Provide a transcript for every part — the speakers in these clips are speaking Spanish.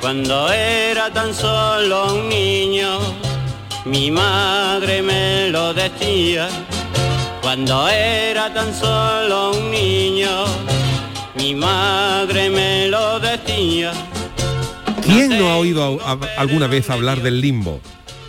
cuando era tan solo un niño, mi madre me lo decía, cuando era tan solo un niño, mi madre me lo decía. ¿Quién no ha oído alguna vez hablar del limbo?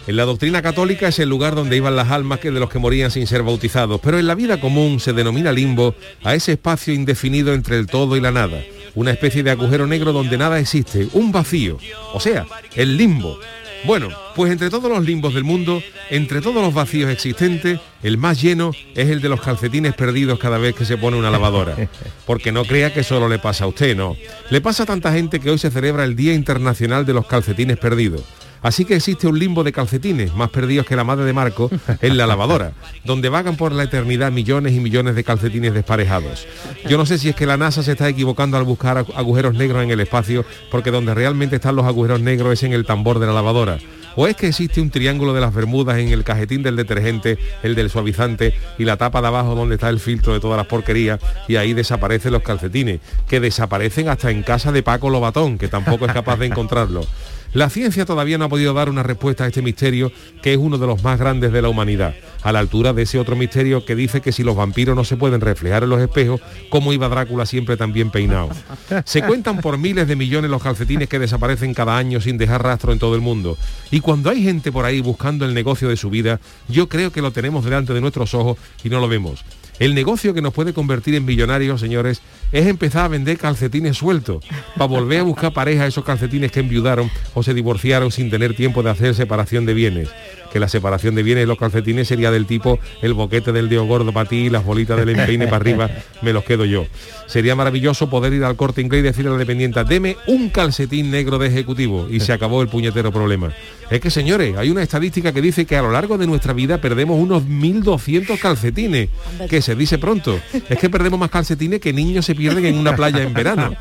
En la doctrina católica es el lugar donde iban las almas que de los que morían sin ser bautizados, pero en la vida común se denomina limbo a ese espacio indefinido entre el todo y la nada, una especie de agujero negro donde nada existe, un vacío, o sea, el limbo. Bueno, pues entre todos los limbos del mundo, entre todos los vacíos existentes, el más lleno es el de los calcetines perdidos cada vez que se pone una lavadora. Porque no crea que solo le pasa a usted, no. Le pasa a tanta gente que hoy se celebra el Día Internacional de los Calcetines Perdidos. Así que existe un limbo de calcetines más perdidos que la madre de Marco en la lavadora, donde vagan por la eternidad millones y millones de calcetines desparejados. Yo no sé si es que la NASA se está equivocando al buscar agu- agujeros negros en el espacio, porque donde realmente están los agujeros negros es en el tambor de la lavadora. ¿O es que existe un triángulo de las Bermudas en el cajetín del detergente, el del suavizante y la tapa de abajo donde está el filtro de todas las porquerías y ahí desaparecen los calcetines, que desaparecen hasta en casa de Paco Lobatón, que tampoco es capaz de encontrarlo? La ciencia todavía no ha podido dar una respuesta a este misterio, que es uno de los más grandes de la humanidad, a la altura de ese otro misterio que dice que si los vampiros no se pueden reflejar en los espejos, ¿cómo iba Drácula siempre tan bien peinado? Se cuentan por miles de millones los calcetines que desaparecen cada año sin dejar rastro en todo el mundo. Y cuando hay gente por ahí buscando el negocio de su vida, yo creo que lo tenemos delante de nuestros ojos y no lo vemos. El negocio que nos puede convertir en millonarios, señores, es empezar a vender calcetines sueltos, para volver a buscar pareja a esos calcetines que enviudaron o se divorciaron sin tener tiempo de hacer separación de bienes. Que la separación de bienes de los calcetines sería del tipo el boquete del dedo gordo para ti las bolitas del empeine para arriba me los quedo yo. Sería maravilloso poder ir al corte inglés y decirle a la dependienta, deme un calcetín negro de ejecutivo y se acabó el puñetero problema. Es que señores, hay una estadística que dice que a lo largo de nuestra vida perdemos unos 1.200 calcetines, que se dice pronto. Es que perdemos más calcetines que niños se pierden en una playa en verano.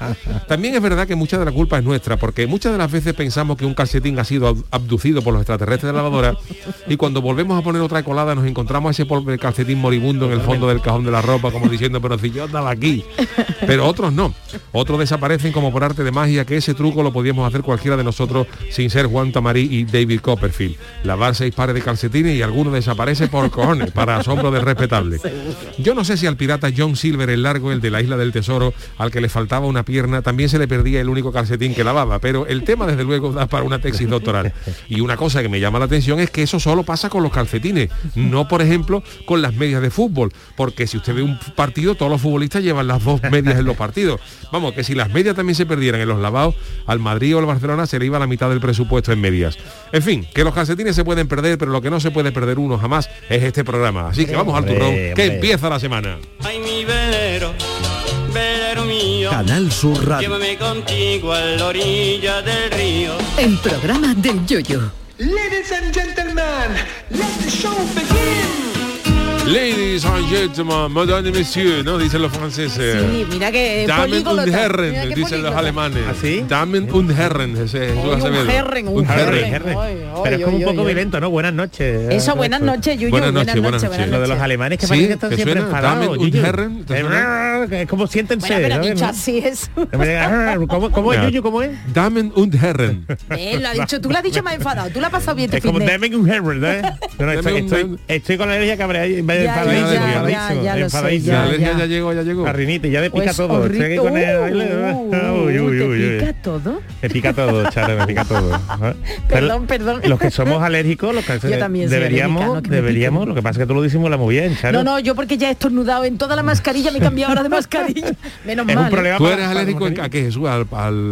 También es verdad que mucha de la culpa es nuestra, porque muchas de las veces pensamos que un calcetín ha sido ab- abducido por los extraterrestres de la lavadora y cuando volvemos a poner otra colada nos encontramos ese pobre calcetín moribundo en el fondo del cajón de la ropa, como diciendo, pero si yo estaba aquí. Pero otros no. Otros desaparecen como por arte de magia, que ese truco lo podíamos hacer cualquiera de nosotros sin ser Juan Tamarí y David Copperfield. Lavar seis pares de calcetines y alguno desaparece por cojones, para asombro del respetable. Yo no sé si al pirata John Silver el largo, el de la isla del tesoro, al que le faltaba una pierna, también se le perdía el único calcetín que lavaba, pero el tema desde luego da para una tesis doctoral. Y una cosa que me llama la atención es que eso solo pasa con los calcetines, no por ejemplo con las medias de fútbol, porque si usted ve un partido, todos los futbolistas llevan las dos medias en los partidos. Vamos, que si las medias también se perdieran en los lavados, al Madrid o al Barcelona se le iba la mitad del presupuesto en medias. En fin, que los calcetines se pueden perder, pero lo que no se puede perder uno jamás es este programa. Así que vamos al turrón, que empieza la semana. Ay, mi velero, velero mío, Canal Sur Radio. llévame contigo a la orilla del río. El programa del Yoyo. Ladies and gentlemen, let the show begin. Ladies and gentlemen, madame et messieurs, ¿no? Dicen los franceses. Sí, mira que Damen políglota. und Mira Herren, dicen los alemanes. ¿Ah, sí? Damen und Herren, ese es un. Herren, un Un Herren. Pero es como un poco violento, ¿no? Buenas noches. Eso, buenas noches, Yuyu. Buenas Buenas, noches, buenas noches. Lo de los alemanes que Sí, parece que están ¿te siempre enfadados. Damen Yuyu. Herren, ¿te suena? Eh, Es como siéntense. Bueno, pero ¿sabes? dicho así es. ¿Cómo, cómo es. Yuyu? ¿Cómo es? Damen und Herren. Eh, lo ha dicho, tú lo has dicho más enfadado. Tú lo has pasado bien Es como Demen un Herren, ¿eh? Estoy, un- con la alergia que habrá ahí. Ya, Enfadadísimo, ya, ya, enfadadísimo, ya, ya lo sé, enfadadísimo. La Ya, alergia ya. ya llegó, ya llegó. La ya me pica Pues todo. Estoy aquí horrible. con el baile. Uh, Uy, uy, ¿te uy, uy. pica todo? Me pica todo, Charo, me pica todo. ¿eh? Perdón, perdón. Los que somos alérgicos, los que Yo también soy deberíamos, deberíamos, lo que pasa es que tú lo disimulas muy bien, Charo. No, no, yo porque ya he estornudado en toda la mascarilla, me he cambiado ahora de mascarilla. Menos es mal. un problema ¿Tú eres alérgico a qué, Jesús?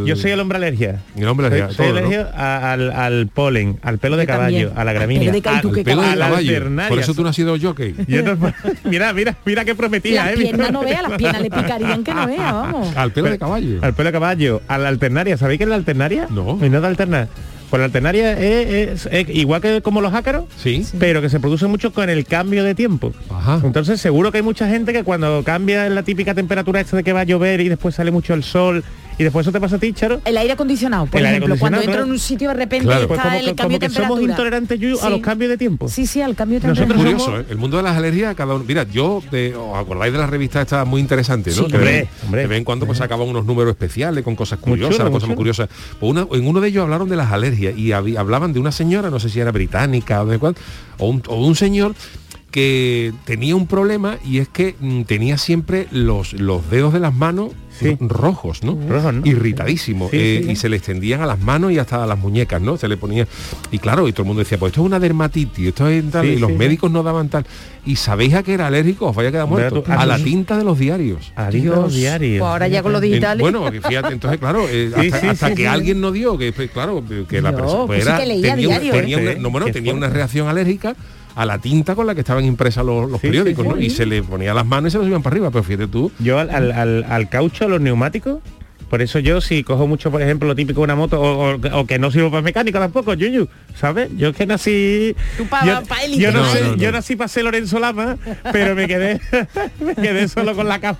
Yo soy el hombre alergia. El hombre alergia, soy alérgico al, al polen, al pelo de caballo, a la gramínea. de ca- ¿y tú al- pelo de caballo. Por eso tú no has sido jockey. Yo no- mira, mira, mira qué prometía, Las eh. piernas no vea, las piernas le picarían que no vea, vamos. Al pelo de caballo. Al pelo de caballo, a la alternaria. ¿Sabéis que la la alternaria? No. ¿Y no de alternar? Pues la alternaria es, es- es igual que como los ácaros, Sí. pero que se produce mucho con el cambio de tiempo. Ajá. Entonces seguro que hay mucha gente que cuando cambia la típica temperatura esta de que va a llover y después sale mucho el sol y después eso te pasa a ti, Charo. El aire acondicionado, por El ejemplo, cuando entro en un sitio de repente Claro. está Pues como, el cambio como de que somos intolerantes a los cambios de tiempo. Sí, sí, al cambio de Nosotros temperatura. Curioso, ¿eh? el mundo de las alergias, cada uno. Mira, yo, de- ¿os acordáis de las revistas esta muy interesante, ¿no? Sí. Que Hombre, de, hombre. de vez en cuando pues sacaban unos números especiales con cosas curiosas, chulo, cosas muy curiosas. Pues una- en uno de ellos hablaron de las alergias y hablaban de una señora, no sé si era británica o de cuál, o un, o un señor que tenía un problema y es que mm, tenía siempre los, los dedos de las manos Sí. rojos, ¿no? Rojos, ¿no? Irritadísimos. Sí, eh, sí, sí. Y se le extendían a las manos y hasta a las muñecas, ¿no? Se le ponía. Y claro, y todo el mundo decía, pues esto es una dermatitis, esto es tal, Sí, y los sí, sí. médicos no daban tal. ¿Y sabéis a qué era alérgico? Os vaya a quedar muerto. A la tinta de los diarios. A los diarios. Pues ahora ya con lo En- digital. bueno, fíjate, entonces claro, eh, Sí, hasta, sí, hasta sí, que sí. alguien no dio, que pues, claro, que la persona pues sí que leía tenía, una- diario, tenía ¿eh? una, no, bueno, tenía una reacción alérgica a la tinta con la que estaban impresas los, los Sí, periódicos, sí, ¿no? Y se le ponía las manos y se los iban para arriba, pero fíjate tú. Yo al, al, al- al caucho, a los neumáticos, por eso yo si cojo mucho, por ejemplo, lo típico de una moto, o, o- o que no sirvo para mecánica tampoco, Yuyu, ¿sabes? Yo es que nací... Tú pa- yo, pa élite, yo no, ¿no? sé, No, no, yo no. nací para ser Lorenzo Lama, pero me quedé me quedé solo con la cama.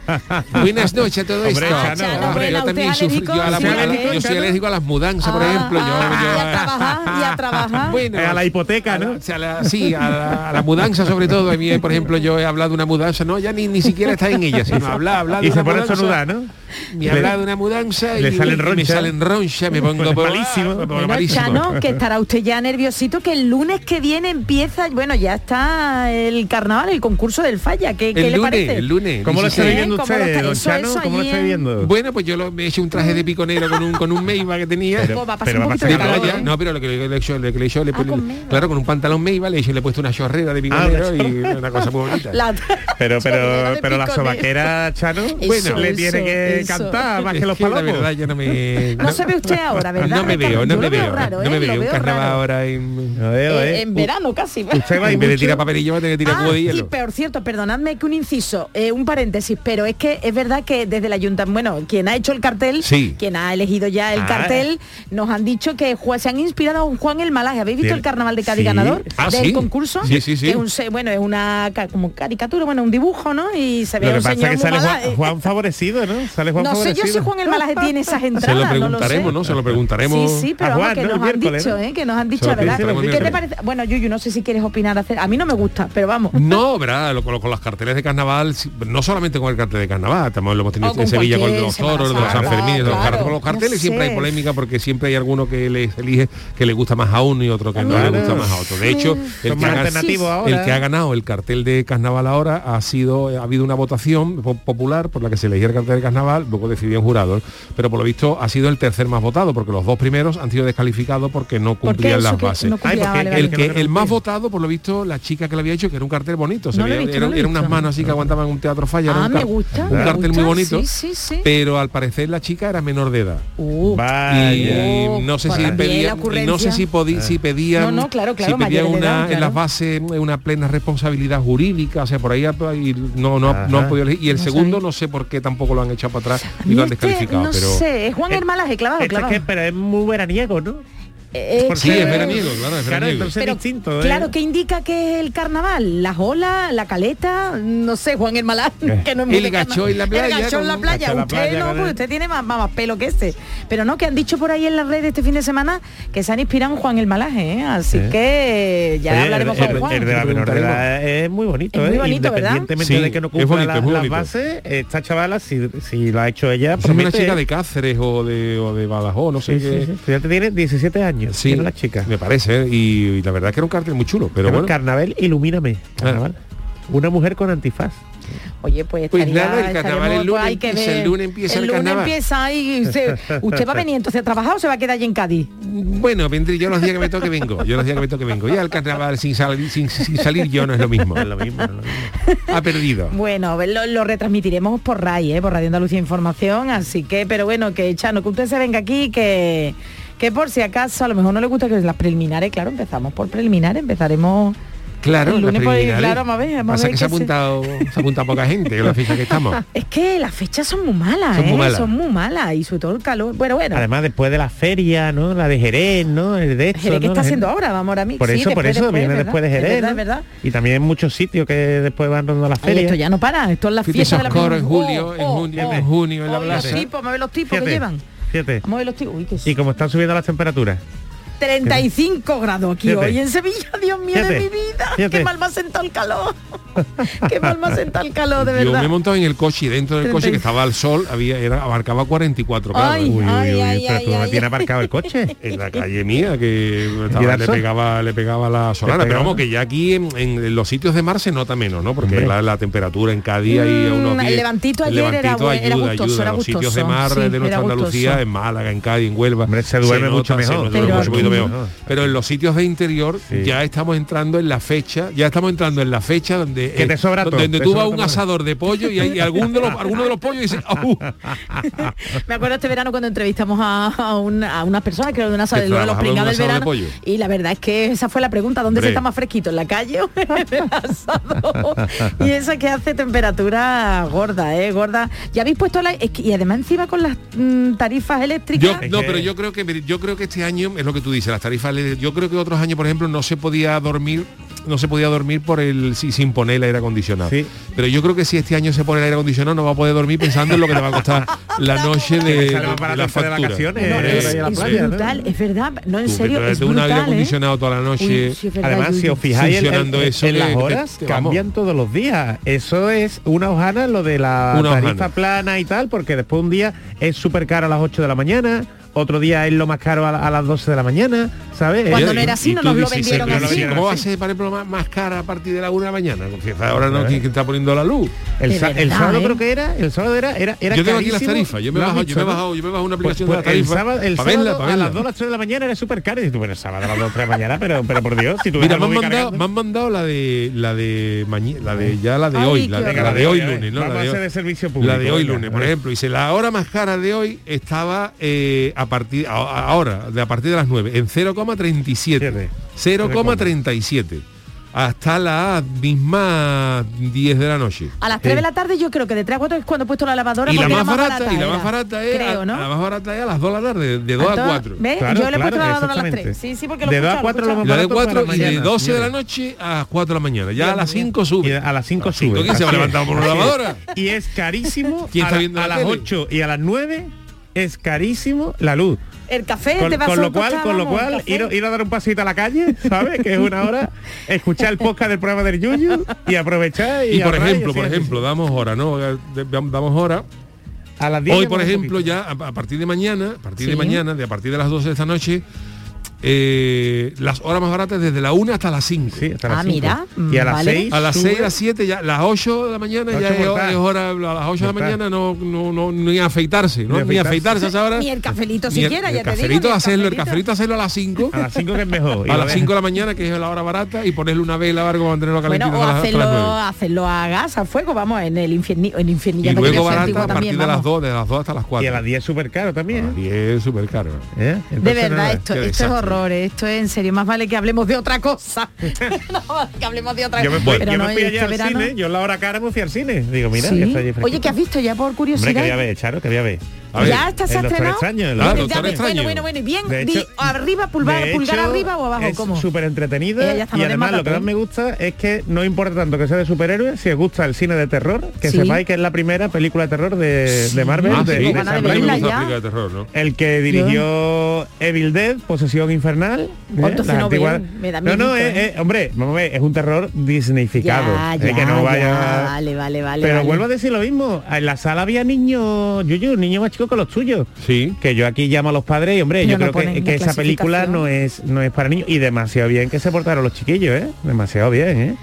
Buenas noches a todo Hombre, esto. Chano, Chano, Hombre, yo también ¿usted es sufro, yo, a la- a la- ¿Sí, yo soy alérgico a las mudanzas, por Ah, ejemplo. Yo, ah, yo- y a trabajar, y a trabajar. Bueno, a la hipoteca, ¿no? O sea, la- sí, a la, a la mudanza sobre todo. A mí, por ejemplo, yo he hablado de una mudanza, no, ya ni, ni siquiera está en ella, sino hablar, hablar de Y se pone a estornudar, ¿no? Me habla de una mudanza y, le salen y me roncha. salen roncha, me pongo por- Malísimo. me pongo Bueno, malísimo. Chano, que estará usted ya nerviosito, que el lunes que viene empieza, bueno, ya está el carnaval, el concurso del falla. ¿Qué, qué el le lunes, parece? el lunes. ¿Cómo lo está 16. viviendo ¿Cómo lo usted, don Chano? eso ¿Cómo lo está en- viviendo? Bueno, pues yo lo- me he hecho un traje de piconero con un con un Meiba que tenía. Pero- va a pasar un poquito de calor, ¿eh? no, pero lo que, le he hecho, lo que le he hecho, le Ah, claro, con un pantalón Meiba, le he, le puesto una chorrera de piconero una y una cosa muy bonita. Pero, pero, pero la sobaquera, Chano, le tiene que cantar más que los la verdad yo no me... No se ve usted ahora, ¿verdad? No me veo, no me veo veo. raro, No me ¿eh? veo Lo un veo carnaval raro. ahora en... Lo veo, Eh, ¿eh? en verano casi. Usted va y En vez de tirar papelillo va a tener que tirar Ah, cubo de y hielo. por cierto, perdonadme que un inciso, eh, un paréntesis, pero es que es verdad que desde el ayuntamiento, bueno, quien ha hecho el cartel, Sí. quien ha elegido ya el Ah. cartel, nos han dicho que Juan- se han inspirado en Juan el Malaje. ¿Habéis visto Bien. el carnaval de Cádiz Sí. ganador Ah, del sí. concurso? Sí, sí, sí. Que es un bueno, es una como caricatura, bueno, un dibujo, ¿no? Y se ve Lo que un pasa señor es que muy sale. Juan, Juan favorecido, ¿no? Sale Juan no sé favorecido. yo si Juan el Malaje tiene esas entradas. Se lo no preguntaremos, sé. ¿no? Se lo preguntaremos. Sí, sí, pero A vamos, Juan, que ¿no? nos han dicho. ¿eh? Que nos han dicho, ¿verdad? ¿Qué te parece? Bueno, Yuyu, no sé si quieres opinar. hacer- A mí no me gusta, pero vamos. No, ¿verdad? Lo- con, con los carteles de carnaval, no solamente con el cartel de carnaval, también lo hemos tenido en Sevilla con los toros, de los Sanfermines, de los claro, carteles. Con los carteles no siempre sé. hay polémica porque siempre hay alguno que les elige que le gusta más a uno y otro que no le gusta más a otro. De hecho, el que, el que ha ganado el cartel de carnaval ahora ha sido, ha habido una votación po- popular por la que se elegía el cartel de carnaval, luego decidían jurados, pero por lo visto ha sido el tercer más votado, porque los dos primeros han sido descalificados porque no ¿Por qué cumplían las bases. no cumplía? Ay, porque Vale, el- vale. El, que, el más votado, por lo visto, la chica que lo había hecho, que era un cartel bonito. se No lo he veía- visto, era, no lo he era unas manos así que aguantaban un teatro falla. era Ah, un me car- gusta. Un me cartel muy bonito. Sí, sí, sí. Pero al parecer la chica era menor de edad. Uh, Vaya. Y Oh, no sé si la y no sé si, podí- si pedían, No, no, claro, claro, si pedían mayores de una, edad, en las bases una plena responsabilidad jurídica, o sea, por ahí no, no, no han podido elegir. Y el No segundo no sé por qué tampoco lo han echado para atrás y lo han este, no pero sé, es Juan Eh, Hermalaje, clavado, Esto es clavado. que, pero es muy veraniego, ¿no? Eh, Sí, es veraniego, claro, es Claro, veraniego. entonces pero, distinto. ¿eh? claro, ¿qué indica que es el carnaval? ¿Las olas, la caleta? No sé, Juan Hermalán, que no es muy El gacho en la playa, El gacho en la playa. en la usted playa, no, pues el- usted tiene más, más, más pelo que este. Pero no, que han dicho por ahí en las redes este fin de semana que se han inspirado en Juan el Malaje, ¿eh? Así Sí. que ya Oye, hablaremos el, con el- Juan. el de la menor de edad es muy bonito, Es muy ¿eh? bonito, ¿verdad? Independientemente Sí, de que no cumpla bonito, la- las bases, esta chavala, si, si lo ha hecho ella, es una chica ¿eh? de Cáceres o de, o de Badajoz, no sé Sí, qué. sí, sí. Fíjate, tiene 17 años, Sí, tiene la chica. me parece, y, y la verdad que era un cartel muy chulo, pero bueno. Carnaval, ilumíname. Carnaval. Una mujer con antifaz. Oye, pues, Pues estaría- nada, el carnaval el lunes hay que empieza, el ver. lunes empieza el lunes carnaval. empieza y usted, usted va a venir entonces a trabajar o se va a quedar allí en Cádiz. Bueno, vendré yo los días que me toque vengo. Yo los días que me toque vengo. Ya el carnaval sin salir, sin, sin salir yo no es lo mismo. Es lo mismo, es lo mismo. Ha perdido. Bueno, lo, lo retransmitiremos por RAI, ¿eh? por Radio Andalucía Información, así que, pero bueno, que Chano, que usted se venga aquí, que, que por si acaso a lo mejor no le gusta que las preliminares, claro, empezamos por preliminares, empezaremos Claro, El lunes, pues, preliminares. claro, vamos a ver, vamos a Pasa ver que se ha se- apuntado, se ha apuntado poca gente en la fecha que estamos. Es que las fechas son muy malas, Son ¿eh? muy malas. Son muy malas y sobre todo el calor. Bueno, bueno. Además, después de la feria, ¿no? La de Jerez, ¿no? El de esto, Jerez, ¿qué ¿no? está haciendo ahora? Vamos ahora mismo. Por Sí, eso, por después, eso, viene ¿verdad? después de Es Jerez, verdad, ¿no? es verdad. Y también en muchos sitios que después van dando las Ay, ferias. esto ya no para, esto es la fiesta de la en Oh, julio, en oh, junio, oh. en junio en la Oh, los plaza. tipos, vamos a ver los tipos Fíjate, que llevan. Vamos a ver los. Uy, Y como están subiendo las temperaturas. 35 grados aquí Fíjate. hoy en Sevilla, Dios mío Fíjate. de mi vida. Fíjate. Qué mal me ha sentado el calor. Qué mal me ha sentado el calor, de Yo verdad. me he montado en el coche y dentro del coche que 35. estaba al sol había era, abarcaba 44 grados. Ay, Uy, uy, ay, uy, ay, pero ay, tú no ay, tienes aparcado el coche. en la calle mía que estaba- ¿Y le pegaba le pegaba la solana pero vamos que ya aquí en, en los sitios de mar se nota menos no porque la, la temperatura en Cádiz ahí a Mm, unos el 10, levantito el ayer era levantito era ayuda, gustoso, ayuda. era los sitios de mar sí, de nuestra Andalucía en Málaga en Cádiz en Huelva Hombre, se duerme mucho se mejor. Poquito pero en los sitios de interior Sí. ya estamos entrando en la fecha ya estamos entrando en la fecha donde Que te sobra todo, donde te tú sobra vas a un todo. asador de pollo y, hay, y algún de los alguno de los pollos dice "Au". Me acuerdo este verano cuando entrevistamos a, a una- a unas personas que era de una Que de lo de los pringados del de verano. pollo. Y la verdad es que esa fue la pregunta, ¿dónde se está más fresquito? ¿En la calle o en el asado? y esa que hace temperatura gorda, ¿eh? Gorda. Ya habéis puesto la... es que- y además encima con las mm, tarifas Yo, eléctricas. no, pero yo creo que yo creo que este año es lo que tú dices, las tarifas. Yo creo que otros años, por ejemplo, no se podía dormir, no se podía dormir por el si- sin poner el aire acondicionado. Sí. Pero yo creo que si este año se pone el aire acondicionado, no va a poder dormir pensando en lo que te va a costar la noche de, barato la de vacaciones, No, eh, es, verdad. No, en Tú, serio, es de un aire brutal, ¿eh? acondicionado toda la noche. Uy, sí, es verdad, Además, si os fijáis en- eso en que- las horas, que cambian todos los días. Eso es una hojana lo de la Una tarifa hojana. plana y tal, porque después un día es súper caro a las 8 de la mañana, otro día es lo más caro a, la- a las 12 de la mañana, ¿sabes? Cuando Eh, no era así, no nos lo dices, vendieron pero así. ¿Cómo va a ser, por ejemplo, más, más cara a partir de la una de la mañana? Porque ahora no, ¿quién, quién está poniendo la luz? el, De sa- el verdad, sábado ¿eh? creo que era, el sábado era, era, era yo tengo aquí las carísimo. tarifas, yo me he ¿Lo has bajado, yo me he no? bajado, yo me he bajado una Pues- aplicación pues de la el sábado, el sábado verla, a las 2 las 3 de la mañana era súper caro. Y tú, pero el sábado a las 2 de la mañana, pero, pero por Dios, si tú Mira, me han, mandado, me han mandado la de la de mañana, la de ya la de hoy, la de, de hoy lunes, ¿no? La de a hoy. de servicio público. La de hoy venga, lunes, por ejemplo. Dice, la hora más cara de hoy estaba eh, a partir a- a- ahora, de a partir de las 9, en 0,37. Fíjate. 0,37. Hasta la misma 10 de la noche. A las 3 de la tarde yo creo que de 3 a 4 es cuando he puesto la lavadora Y la más barata, y la más barata es creo, a, ¿no? la más barata es a las 2 de la tarde, de 2 a Entonces, 4. ¿ves? Claro, yo le he puesto la lavadora a las 3. exactamente. Sí, sí, porque lo De he dos a escuchado, cuatro lo he lo. La de barato 4 para y de mañana, 12 de la noche a 4 de la mañana. Ya a las mía. 5 Y sube. a las 5 sube. ¿Quién se levantado por una lavadora? Y es carísimo ¿Quién a, está viendo a la las tele? 8 y a las 9 es carísimo la luz. El café Con, te va con a lo cual, con lo cual ir, ir a dar un pasito a la calle, ¿sabes? Que es una hora, escuchar el podcast del programa del Yuyu y aprovechar y, Y por ejemplo, por ejemplo, damos hora, ¿no? De- Damos hora. a las 10 Hoy, por ejemplo, poquito. ya a, a partir de mañana, a partir de mañana, de a partir de las 12 de esta noche, eh, las horas más baratas desde la 1 hasta las 5. Sí, hasta las Ah, cinco. mira, Y a las vale. 6 A las 6, a las 7, ya las 8 de la mañana ya es, es hora, a las 8 de la mañana no, no, no, ni afeitarse, ¿no? Ni Ni afeitarse. a hora. Ni el cafelito Ni el- siquiera, el ya te digo. cafelito el hacerlo, el cafelito. cafelito hacerlo a las 5. A las 5 que es mejor. A las dejas. 5 de la mañana, que es la hora barata, y ponerle una vela para mantenerlo calentito Bueno, o las- las hacerlo, 9. hacerlo a gas, a fuego, vamos, en el infierni, en infierni Y luego barata a partir de las 2, de las 2 hasta las 4. Y a las 10 súper caro también. Y es súper caro. ¿eh? De verdad, esto, es desastre. Horror, esto es en serio, más vale que hablemos de otra cosa. no, que hablemos de otra Yo me, cosa. fui, Pero yo no, me fui este al verano- cine, yo en la hora cara me fui al cine. Digo, mira, Sí. que Oye. ¿qué has visto ya por Hombre, curiosidad? quería ver, Charo, quería ver. A ver, ¿Ya estás estrenado? Extraño, el Ah, Bueno, Doctor ya, Extraño. Bueno, bueno, y bien, De di- hecho- arriba, pulgar, De pulgar hecho, arriba o abajo, es ¿cómo? súper entretenida está y más de además lo que más me gusta es que no importa tanto que sea de superhéroes, si os gusta el cine de terror, que Sí. sepáis que es la primera película de terror de, de Marvel, Ah, de, sí, de. El que dirigió Evil Dead, Posesión Infernal. ¿eh? no antiguas- veo, me da No, ¿eh? hombre, vamos a ver, es un terror disneyficado. Ya, eh, ya, que no vaya... ya, vale, vale, vale. Pero vale. vuelvo a decir lo mismo, en la sala había niños, Yuyu, niños más chicos que los tuyos. Sí. Que yo aquí llamo a los padres y hombre, Pero yo no creo que, que esa película no es no es para niños y demasiado bien que se portaron los chiquillos, ¿eh? Demasiado bien, ¿eh?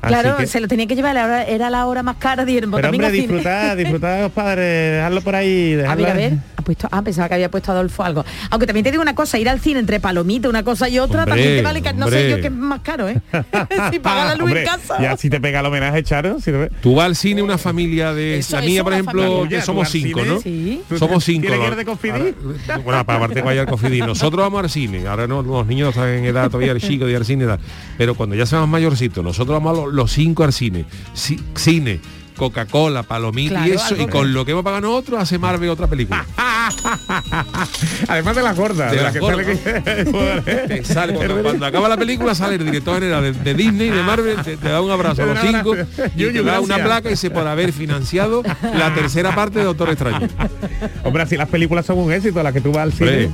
Claro, que- se lo tenía que llevar, la hora- era la hora más cara, dijeron, pues Pero hombre, al cine. disfrutad, disfrutad los padres, dejarlo por ahí. A ver, a ver, ha puesto, ah, pensaba que había puesto Adolfo algo. Aunque también te digo una cosa, ir al cine entre palomitas, una cosa y otra, Hombre, también te vale, ca- no sé hombre. yo qué es más caro, ¿eh? si paga la luz Hombre, en casa. Ya si te pega el homenaje, Charo. si te- Tú vas al cine una familia de Eso- la eso mía, por ejemplo, familia. que somos cinco, cine, ¿no? Sí. ¿Tú Somos cinco. ¿Tienes que ir de confidí? Ahora- bueno, aparte que vaya al confidí. Nosotros vamos al cine. Ahora no, los niños no están en edad todavía, el chico de ir al cine y tal. Pero cuando ya seamos mayorcitos, nosotros vamos a los, los cinco al cine. Si- cine, Coca-Cola, palomita y eso, y con lo que hemos pagado nosotros hace Marvel otra película. Además de las gordas. De de las que sale que- cuando, cuando acaba la película sale el director general de, de Disney, de Marvel, te, te da un abrazo a los cinco y te da una placa y dice por haber financiado la tercera parte de Doctor Extraño. Hombre, así las películas son un éxito, las que tú vas al cine. Hombre.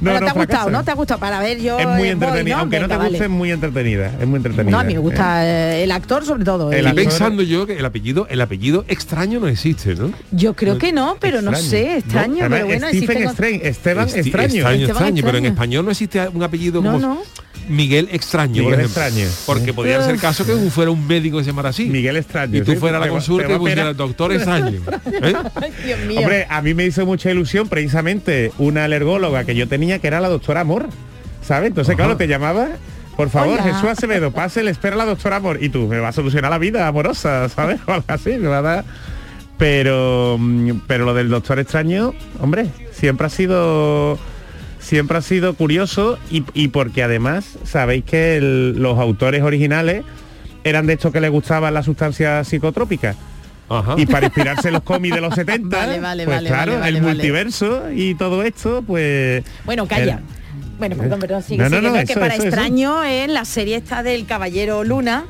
No, Pero no te ha gustado. ¿no? Te ha gustado para ver yo. Es muy eh, entretenida, aunque no te guste, vale. es muy entretenida. Es muy entretenida. No, a mí me gusta eh, el actor sobre todo. El eh. Actor- pensando yo que el apellido, el apellido extraño no existe, ¿no? Yo creo que no, pero no sé, extraño, pero bueno, Stephen existen- Esteban Esti- extraño. extraño, Esteban extraño, pero en español no existe un apellido No, como no. Miguel Extraño, por Miguel ejemplo. Extraño. Porque podría ser caso que fuera un médico que se llamara así. Miguel Extraño. y tú sí, fuera a la consulta y a pusiera penar. doctor Extraño. ¿eh? Ay, Dios mío. Hombre, a mí me hizo mucha ilusión precisamente una alergóloga que yo tenía que era la doctora Amor, ¿sabes? Entonces, Ajá. claro, te llamaba, por favor, Hola. Jesús Acevedo, pase, le espera la doctora Amor y tú me va a solucionar la vida amorosa, ¿sabes? O algo así, me va a dar... Pero, mm, pero lo del doctor extraño, hombre, siempre ha sido siempre ha sido curioso y, y porque además sabéis que el- los autores originales eran de estos que les gustaban las sustancias psicotrópicas. Ajá. Y para inspirarse los cómics de los 70, Vale, vale, pues vale, claro, vale, vale, el vale. multiverso y todo esto, pues... Bueno, calla. Bueno, perdón, perdón, sigue, No, no, no, que eso, para eso, eso. extraño en la serie esta del Caballero Luna,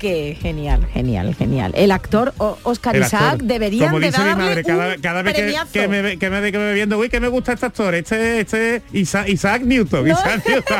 que genial, genial, genial. El actor Oscar el Isaac actor. deberían Como de dice mi darle madre, cada, cada vez que, que me, que me que me ve viendo, uy, que me gusta este actor, este, este Isaac, Isaac Newton. No. Isaac Newton.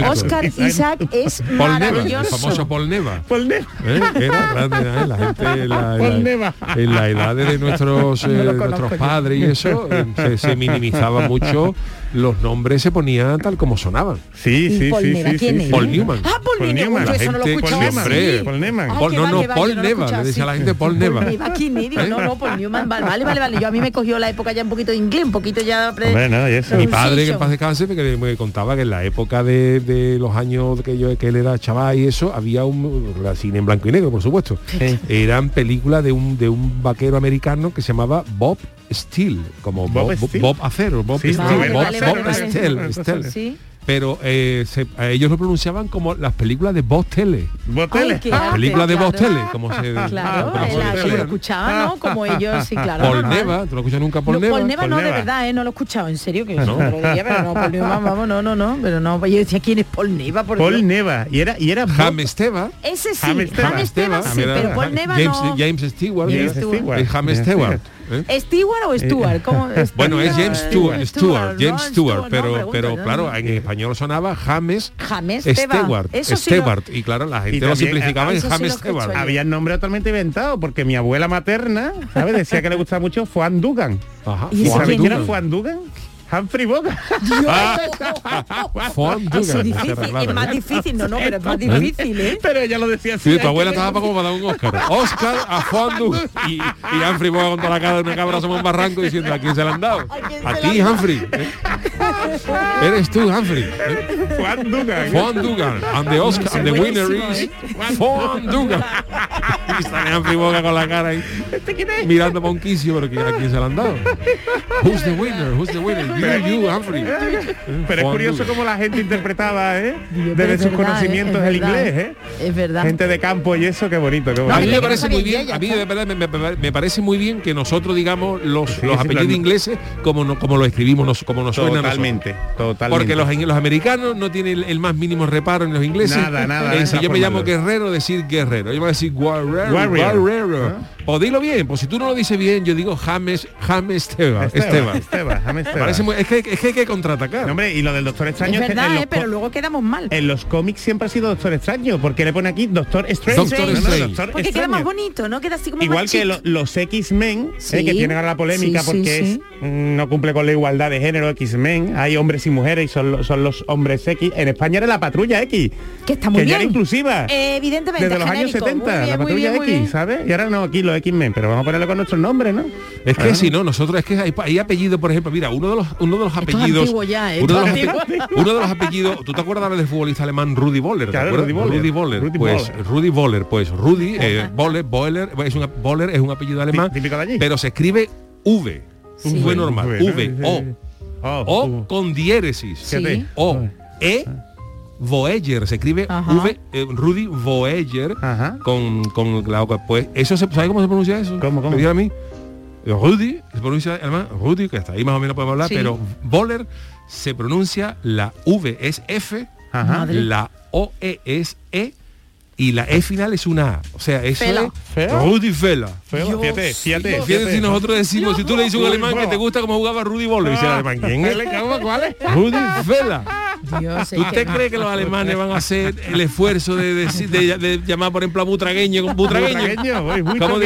Oscar, Isaac es Paul Neva, el maravilloso. famoso Paul Neva. Paul Neva. ¿eh? Era grande, ¿eh? la gente en la, en Paul la- Neva. en la edad de nuestros, eh, No nuestros padres y eso, eh, se, se minimizaba mucho, los nombres se ponían tal como sonaban. Sí, ¿Y sí, Paul sí, Neva sí, quién sí. Paul Newman. Ah, Paul, Paul Newman, eso no lo escuchaba Paul. Newman, Paul Newman. Ay, Paul- qué no, no, Paul no Neva, le decía a la gente Paul Neva. Neva, ¿quién? Digo, no, no, Paul Newman, vale, vale, vale, vale. Yo a mí me cogió la época ya un poquito de inglés, un poquito ya... pre- Hombre, no, y eso. Mi padre, que en paz descanse, que me contaba que en la época de, de los años que yo que él era chaval y eso, había un la cine en blanco y negro, por supuesto. Eran películas de un de un vaquero americano que se llamaba Bob Steele, como Bob Bob, Acero, Bob, Sí, Steele, vale, Bob, vale, Bob vale, vale. Steele, Steele. Sí. Pero eh, se- a ellos lo pronunciaban como las películas de Bob Tele. Las películas de claro. Tele, como se Claro, como se la- lo escuchaba, ¿no? Como ellos, sí, claro. Paul normal. Neva, ¿tú no escuchas nunca Paul no, Neva? Paul Neva Paul no, de verdad, ¿eh? No lo he escuchado, en serio, que ¿No? yo te lo diría, pero no, Paul Neva, vamos, no, no, no, pero no, yo decía, ¿quién es Paul Neva? Por Paul Dios. Neva. Y era, y era Bob- James Esteva. Ese sí, James Stewart. James Stewart sí, pero Paul Neva James, no. James Stewart. James ¿eh? Stewart. Es James James Stewart. ¿Eh? ¿Stewart o Stewart? ¿Cómo? Bueno, es James Stewart, Stewart. James Stewart, pero, pregunto, pero claro, en español sonaba James James Stewart, Eso sí lo- Stewart, y claro, la gente lo simplificaba ah, en sí James Stewart. Había un nombre totalmente inventado, porque mi abuela materna, ¿sabes? Decía que le gustaba mucho Juan Dugan. Ajá, ¿Y ¿Y sabéis quién era. Juan Dugan? Humphrey Bogart. Es Dugan, difícil, claro, es más ¿eh? difícil, no, no, pero es más difícil, ¿eh? Pero ella lo decía así. Sí, tu abuela estaba para como para dar un Oscar. Oscar a Juan Dugan. Y, y Humphrey Bogart con toda la cara de una cabra somos un barranco diciendo a quién se la han dado. ¿A A ti? Humphrey. ¿eh? Eres tú, Humphrey. ¿eh? Juan Dugan. Juan Dugan. And the Oscar, and the winner is ¿eh? Juan Dugan. Y sale Humphrey Bogart con la cara ahí mirando para un quicio, pero ¿quién- ¿a quién se la han dado? Who's the winner? Who's the winner? You, you, Humphrey. Pero es curioso cómo la gente interpretaba, ¿eh? Desde es sus verdad, conocimientos es el verdad. inglés, ¿eh? Es verdad. Gente de campo y eso, qué bonito, qué No, A mí me parece muy bien, a mí de verdad me, me- me parece muy bien que nosotros digamos los, Sí, los apellidos ingleses como no, como lo escribimos, nos- como nos suena. Totalmente, totalmente. Porque los, los americanos no tienen el, el más mínimo reparo en los ingleses. Nada, nada, de si yo me llamo. Guerrero, decir Guerrero. Yo voy a decir Guerrero. Guerrero. Pues dilo bien, pues si tú no lo dices bien, yo digo James, James Esteban. Esteban. Esteban, James Esteban. Parece muy- es, que, es que hay que contraatacar. No, hombre, y lo del Doctor Extraño Es es que verdad, ¿eh? pero luego quedamos mal. en los cómics siempre ha sido Doctor Extraño, porque le pone aquí Doctor Strange. Doctor No, no, Strange. Doctor Porque queda más bonito, ¿no? Queda así como Igual que lo- los X-Men, Sí. eh, que tienen ahora la polémica Sí, porque sí. es, mm, no cumple con la igualdad de género X-Men, hay hombres y mujeres y son, son los hombres X. En España era la patrulla X, Que está muy que ya era bien. inclusiva. Eh, evidentemente, Desde los años genérico. 70, Muy bien, la patrulla bien, X, bien. ¿sabes? Y ahora no, aquí los X-Men, pero vamos a ponerle con nuestros nombres, ¿no? Es que Ah. si no, nosotros es que hay, hay apellidos, por ejemplo, mira, uno de los uno de los Esto es apellidos. ya, ¿eh? uno, de los uno de apellidos, ¿tú te acuerdas del futbolista alemán Rudi Boller? ¿te Claro, acuerdas? Rudi Boller. Rudi Boller. Pues Boller. Rudi Boller, pues Rudi eh, Boller, Boller, es un Boller es un apellido alemán, típico de allí. pero se escribe V. Sí. V normal, V, ¿no? V, Sí, O. Oh, O uh. con diéresis. Sí. O E Voyager, se escribe Ajá. V eh, Rudy Voyager Ajá. con, con la pues eso se ¿sabe cómo se pronuncia eso? ¿Cómo, cómo? Me a mí. Rudy, se pronuncia además Rudy, que hasta ahí más o menos podemos hablar, Sí. pero Boller se pronuncia la V es F, Ajá. La O E es E y la E final es una A. O sea, eso Fela. es Fela. Rudy Fela. Fíjate, fíjate. Fíjate si nosotros decimos, si tú le dices a un Uy, alemán que te gusta cómo jugaba Rudy Boller, dice el alemán, ¿quién es? ¿Cuál es? Rudy Fela. Dios, es ¿Tú te que- crees que los alemanes van a hacer el esfuerzo de, decir- de, de llamar, por ejemplo, a butragueño con butragueño? ¿Cómo?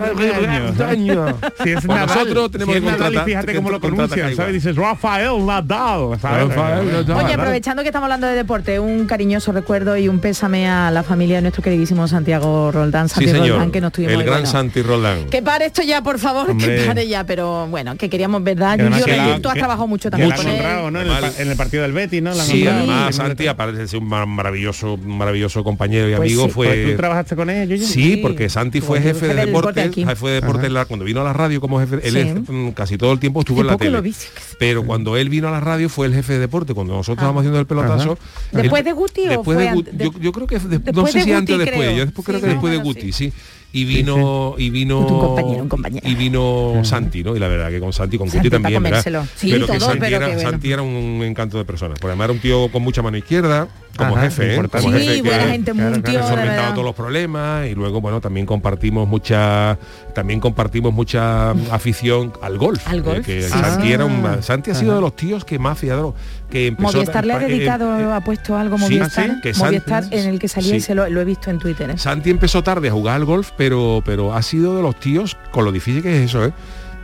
Butragueño. Si es Pues Nadal, nosotros tenemos si que Nadal contratar- fíjate cómo lo pronuncian. ¿sabes? Dices Rafael Nadal, ¿sabes? Rafael Nadal. Oye, aprovechando que estamos hablando de deporte, un cariñoso recuerdo y un pésame a la familia de nuestro queridísimo Santiago Roldán, Sí, Santi señor. Roldán, que nos tuvimos el gran bueno. Santi Roldán. Que pare esto ya, por favor, Hombre. que pare ya, pero bueno, que queríamos, ¿verdad? Yo, que la- tú has que- trabajado mucho también. En el, pa- en el partido del Betis, ¿no? La han Sí, nombrado. además Sí, Santi, aparte de ser un mar- maravilloso, maravilloso compañero y Pues amigo, sí. ¿Tú fue... trabajaste con él? Sí, porque Santi fue jefe de deportes, jefe de deportes cuando vino a la radio como jefe, él Sí. mm, casi todo el tiempo estuvo en la tele. sí. Pero cuando él vino a la radio fue el jefe de deporte, cuando nosotros estábamos haciendo el pelotazo. Ah. ¿Después de Guti o después de yo, yo creo que no sé si antes o Guti, después, creo. yo después Sí, creo que ¿no? después de Guti, sí. sí. Y vino y vino Un compañero, un compañero. y vino Santi, ¿no? Y la verdad que con Santi con Santi Guti también, ¿verdad? Sí, pero que todo, Santi, pero era, que bueno. Santi era un encanto de persona. Por además era un tío con mucha mano izquierda, como Ajá, jefe, ¿eh? Como Sí, jefe buena que- gente, claro, tío solventado todos los problemas y luego bueno también compartimos mucha también compartimos mucha afición al golf Al eh, golf, que sí. Santi era un. Santi ha sido de los tíos que más fiador que empezó Movistar le ha eh, dedicado, eh, ha puesto algo sí, Movistar, sí, que Santi- Movistar en el que salía sí. y se lo, lo he visto en Twitter. ¿eh? Santi empezó tarde a jugar al golf pero pero ha sido de los tíos con lo difícil que es eso ¿eh?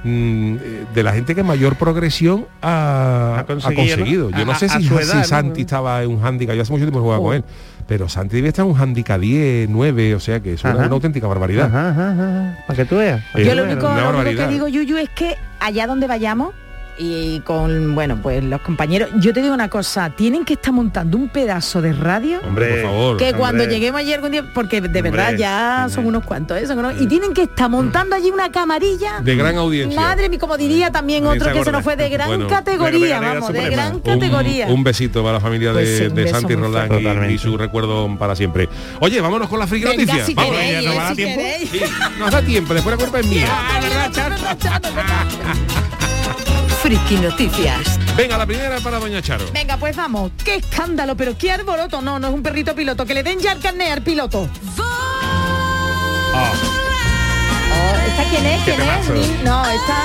Mm, eh, de la gente que mayor progresión ha, Ha ha conseguido. Yo no sé si, si. Santi estaba en un handicap, yo hace mucho tiempo que jugaba Oh. con él, pero Santi debía estar en un handicap 10, 9, o sea que es una, auténtica barbaridad. Ajá, ajá, ajá. Para que tú veas. Yo lo único, lo único que digo, Yuyu, es que allá donde vayamos y con, bueno, pues los compañeros, yo te digo una cosa, tienen que estar montando un pedazo de radio Hombre, por Hombre, favor. que hombre. cuando lleguemos allí algún día, porque de verdad ya hombre. son unos cuantos, ¿eh? Son unos- y tienen que estar montando allí una camarilla. De gran audiencia. Madre mía, como diría también Audiencia otro que se nos fue de gran Bueno, categoría, de vamos, de gran categoría. Un, besito para la familia Pues de, sí, Santi fuerte. y, su recuerdo para siempre. Oye, vámonos con la friki Venga, noticia. si Vámonos. queréis, ¿nos va a eh, tiempo? Sí, nos da tiempo, después la culpa es mía. Friki Noticias. Venga, la primera para Doña Charo. Venga, pues vamos. Qué escándalo, pero qué alboroto. No, no es un perrito piloto. Que le den ya el carné al piloto. Ah, Oh, ¿Esta quién es? ¿Qué ¿Quién es? Ni- No, esta...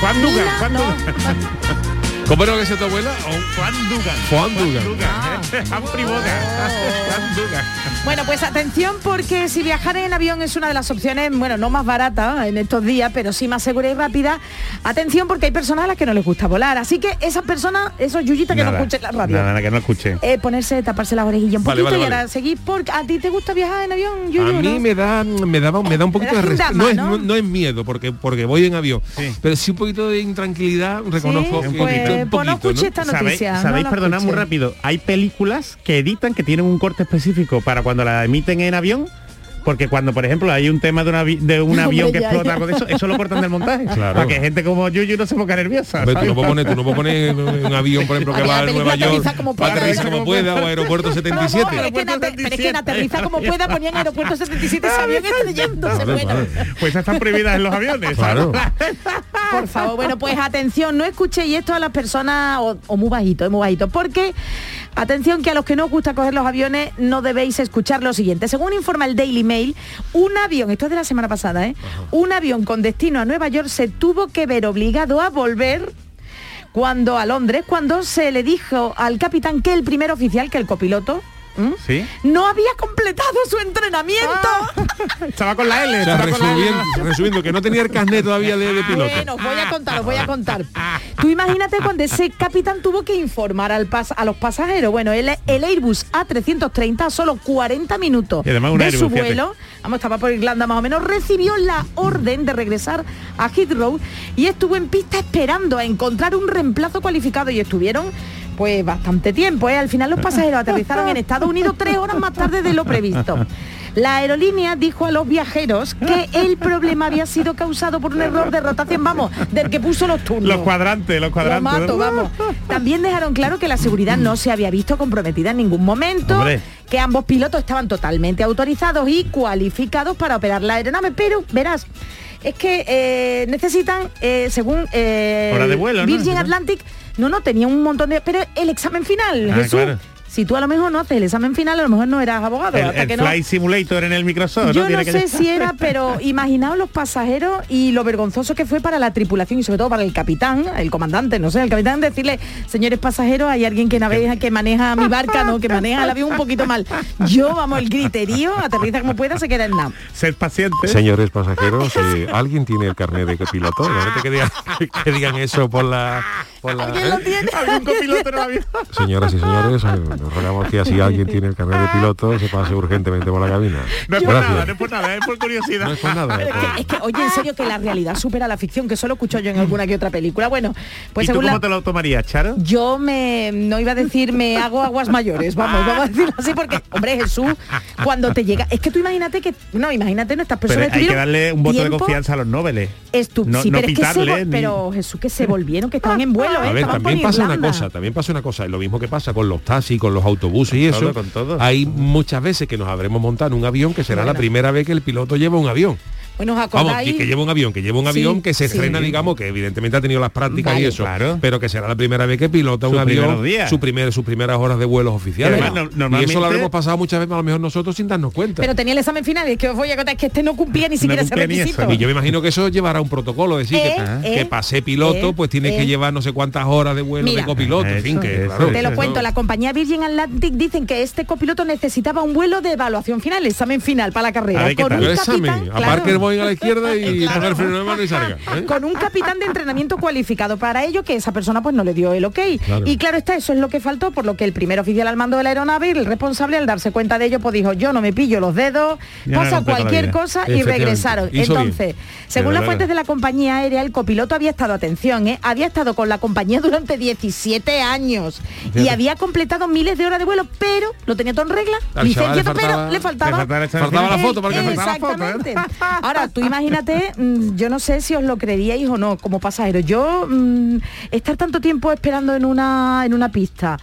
Juan Dugan, Mila, Juan no. Dugan. ¿Cómo era que se tu abuela? Juan Dugan. Juan Dugan. Humphrey Bogart. Juan Dugan. Bueno, pues atención porque si viajar en avión es una de las opciones, bueno, no más barata en estos días, pero sí más segura y rápida. Atención porque hay personas a las que no les gusta volar. Así que esas personas, esos yuyitas que no escuchen la radio. Nada, nada, que no escuche. eh, ponerse, taparse las orejillas un Vale, poquito vale, y ahora vale. seguir porque a ti te gusta viajar en avión, A Yuyu, mí ¿no? me da me daba me da un poquito da de respeto. No es, ¿no? no, no es miedo porque porque voy en avión, Sí. pero sí un poquito de intranquilidad, reconozco Sí, que- pues, pues no escuché esta ¿Sabéis, noticia. perdonad muy rápido? Hay películas que editan que tienen un corte específico para cuando la emiten en avión. Porque cuando, por ejemplo, hay un tema de, un avi- de un Hombre, avión que ya, explota ya. algo de eso, eso lo cortan del montaje. Claro. Para que gente como Yuyu no se ponga nerviosa. Hombre, tú no puedes poner, tú no puedes poner un avión, por ejemplo, que va a Nueva York, aterriza como pueda. aterriza como pueda, o aeropuerto 77. Pero es que pero es que en 77. aterriza como pueda ponían aeropuerto 77 ese avión estrellándose. Vale, Bueno, vale. Pues están prohibidas en los aviones. Claro. por favor, bueno, pues atención, no escuchéis esto a las personas o, o muy bajito, muy bajito, porque atención que a los que no os gusta coger los aviones no debéis escuchar lo siguiente. Según informa el Daily Mail, un avión, esto es de la semana pasada, ¿eh? un avión con destino a Nueva York se tuvo que ver obligado a volver cuando a Londres, cuando se le dijo al capitán que el primer oficial, que el copiloto, ¿m? ¿Sí? no había completado su entrenamiento. Estaba con la L. O sea, estaba con la L. resumiendo, resumiendo, que no tenía el carnet todavía de, de piloto. Bueno, os voy a contar, os voy a contar. Tú imagínate cuando ese capitán tuvo que informar al pas- a los pasajeros. Bueno, el, el Airbus A330 a solo 40 minutos Y además un de Airbus, su fíjate. vuelo, vamos, estaba por Irlanda más o menos, recibió la orden de regresar a Heathrow y estuvo en pista esperando a encontrar un reemplazo cualificado y estuvieron pues bastante tiempo. ¿eh? Al final los pasajeros aterrizaron en Estados Unidos tres horas más tarde de lo previsto. La aerolínea dijo a los viajeros que el problema había sido causado por un error de rotación, vamos, del que puso los turnos. Los cuadrantes, los Lo cuadrantes. mato, vamos. También dejaron claro que la seguridad no se había visto comprometida en ningún momento, Hombre. que ambos pilotos estaban totalmente autorizados y cualificados para operar la aeronave, pero verás, es que eh, necesitan, eh, según eh, Hora de vuelo. Virgin. Atlantic, no, no, tenía un montón de... Pero el examen final, Ah, Jesús, claro. si tú a lo mejor no haces el examen final, a lo mejor no eras abogado. El, hasta el que no, Flight Simulator en el Microsoft. yo no que- sé si era, pero imaginaos los pasajeros y lo vergonzoso que fue para la tripulación y sobre todo para el capitán, el comandante, no sé, el capitán decirle, señores pasajeros, hay alguien que navega, que maneja mi barca, no, que maneja el avión un poquito mal. Yo, vamos, el griterío, aterriza como pueda, se queda en nada. Ser paciente. Señores pasajeros, eh, ¿alguien tiene el carnet de piloto? Imagínate que digan, que digan eso por la... Por la ¿Alguien lo tiene? Algún copiloto en el avión. Señoras y señores, nos rogamos que así alguien tiene el carnet de piloto, se pase urgentemente por la cabina. No es por nada, no es por nada, es por curiosidad. No es por nada. Pero es que, es que, oye, en serio, que la realidad supera la ficción, que solo escucho yo en alguna que otra película. Bueno, pues ¿Y tú según cómo la... te lo tomarías, Charo? Yo me no iba a decir me hago aguas mayores, vamos, vamos a decirlo así porque, hombre, Jesús, cuando te llega, es que tú imagínate que, no, imagínate nuestras Pero personas hay que darle un voto de confianza a los nobles. estu- No- sí, no pero es que se ni- pero Jesús que se volvieron, que estaban en vuelo, ¿eh? A ver, también pasa una cosa, también pasa una cosa, es lo mismo que pasa con los taxis, con los autobuses y eso. con todo. Hay muchas veces que nos habremos montado en un avión que será la primera vez que el piloto lleva un avión. Bueno, ¿os Vamos, acordáis? y que lleva un avión, que lleva un Sí, avión que se sí. estrena, digamos, que evidentemente ha tenido las prácticas y eso, Claro. pero que será la primera vez que pilota un avión, días. su primer, sus primeras horas de vuelos oficiales. Y además, no- y eso lo habremos pasado muchas veces, a lo mejor nosotros sin darnos cuenta. Pero tenía el examen final, y es que os voy a contar es que este no cumplía ni siquiera ese cumplía ni requisito. eso. y yo me imagino que eso llevará un protocolo, decir Eh, que, eh, que pasé piloto, eh, pues tienes eh. que llevar no sé cuántas horas de vuelo Mira. de copiloto, en fin, Eso, que eso, claro, Te lo eso- cuento, la compañía Virgin Atlantic dicen que este copiloto necesitaba un vuelo de evaluación final, examen final para la carrera. Con un capitán, claro. A la izquierda y el freno de mano y salga. ¿eh? con un capitán de entrenamiento cualificado para ello que esa persona pues no le dio el ok Claro. y claro está eso es lo que faltó por lo que el primer oficial al mando de la aeronave el responsable al darse cuenta de ello pues dijo yo no me pillo los dedos Ya pasa cualquier cosa y regresaron Hizo bien. entonces según las fuentes de la compañía aérea el copiloto había estado atención ¿eh? había estado con la compañía durante 17 años y había completado miles de horas de vuelo pero lo tenía todo en regla Al chaval licenciado le pero faltaba- le faltaba le faltaba el examen Faltaba la foto para que faltaba la foto, ¿eh? Ahora, tú imagínate, mm, yo no sé si os lo creeríais o no como pasajero. Yo mm, estar tanto tiempo esperando en una en una pista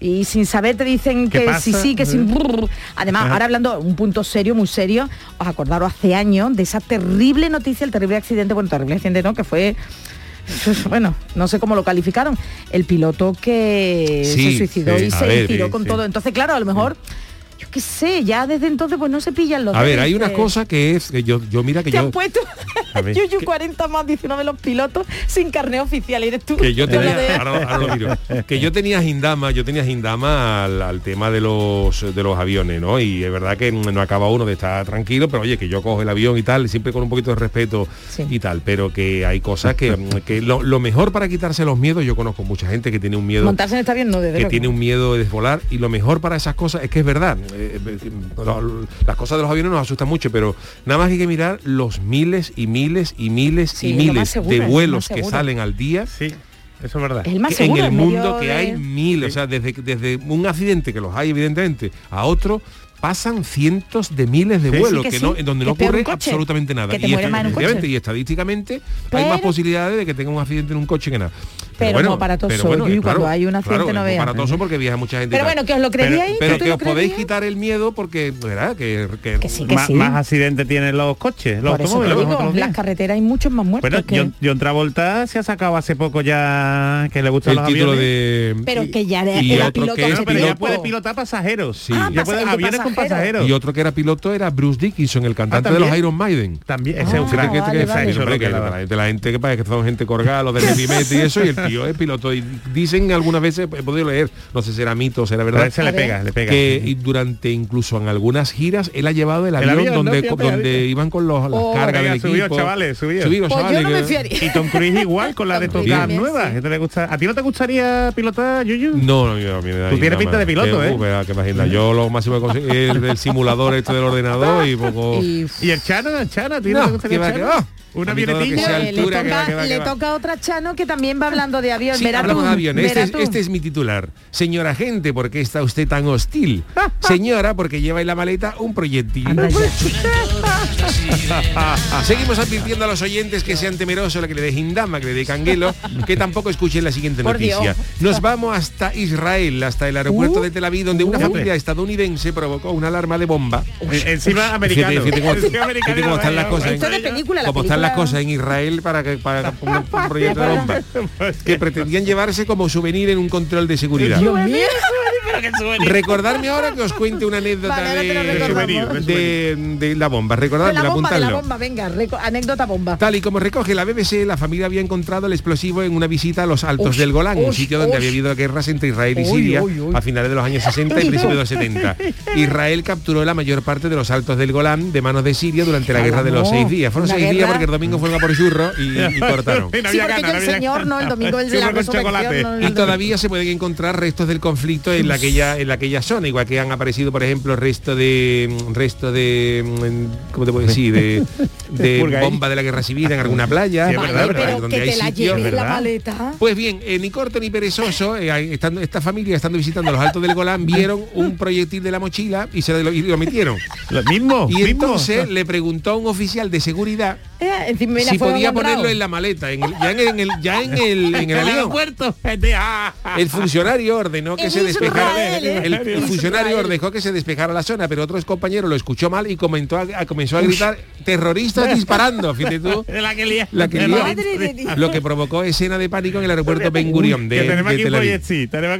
y sin saber te dicen ¿Qué que pasa? sí sí, que sin brrr. Además, Ajá. ahora hablando un punto serio, muy serio, os acordaros hace años de esa terrible noticia, el terrible accidente, bueno, terrible accidente no, que fue bueno, no sé cómo lo calificaron, el piloto que Sí, se suicidó sí, y se ver, tiró con sí. todo. Entonces, claro, a lo mejor, yo qué sé, ya desde entonces pues no se pillan los A ver, hay una cosa que es que yo, yo mira que te yo han puesto ver, Yuyu ¿qué? 40 más 19 los pilotos sin carnet oficial. Eres tú. que yo tenía de- ahora, ahora lo miro. que yo tenía gindama yo tenía gindama al, al tema de los de los aviones no y es verdad que no acaba uno de estar tranquilo pero oye que yo cojo el avión y tal siempre con un poquito de respeto Sí. y tal pero que hay cosas que, que lo, lo mejor para quitarse los miedos yo conozco mucha gente que tiene un miedo Montarse en este avión no desde que tiene un miedo de desvolar y lo mejor para esas cosas es que es verdad eh, lo- las cosas de los aviones nos asustan mucho pero nada más hay que mirar los miles y miles y miles Sí, y miles seguro, de vuelos que salen al día Sí, eso es verdad. El más seguro en el mundo que de- hay mil, o sea, desde, desde un accidente que los hay evidentemente a otro pasan cientos de miles de Sí, vuelos sí que que sí, no, en donde que no ocurre absolutamente nada. que te y, mueres más en un efectivamente, coche. y estadísticamente hay más posibilidades de que tenga un accidente en un coche que nada. Pero no aparatoso, Yuyu, cuando hay un accidente no es veas. aparatoso porque viaja mucha gente. Pero bueno, que os lo creíais. pero tú que os podéis quitar el miedo porque, ¿verdad? Que, que- Que sí, que Más, sí. más accidentes tienen los coches, los Por eso te automóviles. digo, los las carreteras hay muchos más muertos. Bueno, que- John, John Travolta se ha sacado hace poco ya que le gustan el los título aviones. de Pero que ya era otro piloto que No, pero ya puede pilotar pasajeros. Sí. Ah, ya pasa- puede el de aviones con un pasajero. Y otro que era piloto era Bruce Dickinson, el cantante de los. Iron Maiden. También, ese es un Ah, lo la, que gente- que pasa que son gente colgada, los de heavy y eso, y el tío es piloto. Y dicen algunas veces, he podido leer, no sé si era mito o será verdad, ese le pega, le pega. que y durante incluso en algunas giras él ha llevado el El avión, donde, Fíjate, donde fíjate. iban con los, las Oh, cargas del subido, equipo. chavales, subido. Subido, Pues yo chavales, no me que- fiaría. Y Tom Cruise igual con la de Tom Top Gun Cruise, nueva. sí. ¿Qué te gusta? ¿A ti no te gustaría pilotar, Yuyu? No, no, mí- a mí me da Tú tienes pinta de piloto, ¿eh? qué imagina. Yo lo máximo que es el, el simulador este del ordenador y poco... Y, ¿Y el Chano? ¿El Chano? ¿A ti No, te gustaría Una avionetilla. eh, le, altura, que va, toca, que va, que le va. toca a otra Chano que también va hablando de avión. Sí, Verá hablamos tú, de aviones. Este es, este es mi titular. Señora gente, ¿por qué está usted tan hostil? Señora, porque lleva en la maleta un proyectil. Seguimos advirtiendo a los oyentes que sean temerosos, la que le dé Hindama, que le dé Canguelo, que tampoco escuchen la siguiente noticia. Nos vamos hasta Israel, hasta el aeropuerto Uh. de Tel Aviv, donde una Uh. familia estadounidense provocó una alarma de bomba. Eh, Encima americano. Fíjate, fíjate cómo, fíjate están las cosas. Esto de película, la las cosas en Israel para que para un, un proyecto de bomba que pretendían llevarse como souvenir en un control de seguridad. Dios mío. Recordarme ahora que os cuente una anécdota Vale, de, recordamos. de, de la bomba. Recordadme, la bomba, de la bomba, venga, anécdota bomba. Tal y como recoge la BBC, la familia había encontrado el explosivo en una visita a los Altos del Golán, un sitio donde había habido guerras entre Israel y Siria uy, uy. a finales de los años 60 y principios de los 70. Israel capturó la mayor parte de los Altos del Golán de manos de Siria durante la guerra de los seis días. Fueron seis días porque el domingo fueron a por churro y, y cortaron. Sí, porque gana, yo el señor, gana. no, el domingo el de la no, Y todavía se pueden encontrar restos del conflicto en la aquella en la aquella zona, igual que han aparecido, por ejemplo, resto de resto de mm, ¿cómo te puedo decir? de, bomba de la guerra civil en alguna playa, Sí, es Vale, verdad, verdad. pero donde que hay te la sitios, la maleta. Pues bien, eh, ni corto ni perezoso, eh, estando, esta familia estando visitando los altos del Golán, vieron un proyectil de la mochila y se lo, y lo metieron. Lo mismo, Y mismo. entonces le preguntó a un oficial de seguridad si fueron podía ponerlo en la maleta, en el- ya en el, en el- ya en el, en el avión. aeropuerto. El funcionario ordenó que En se despejara Israel, ¿eh? el, funcionario ordenó que se despejara la zona, pero otros compañeros lo escuchó mal y comentó a- a- comenzó a gritar terroristas disparando, fíjate tú. La que que lió. Lo que provocó escena de pánico en el aeropuerto Ben Gurion de, que tenemos de Tel Aviv. proyecto, sí, tenemos.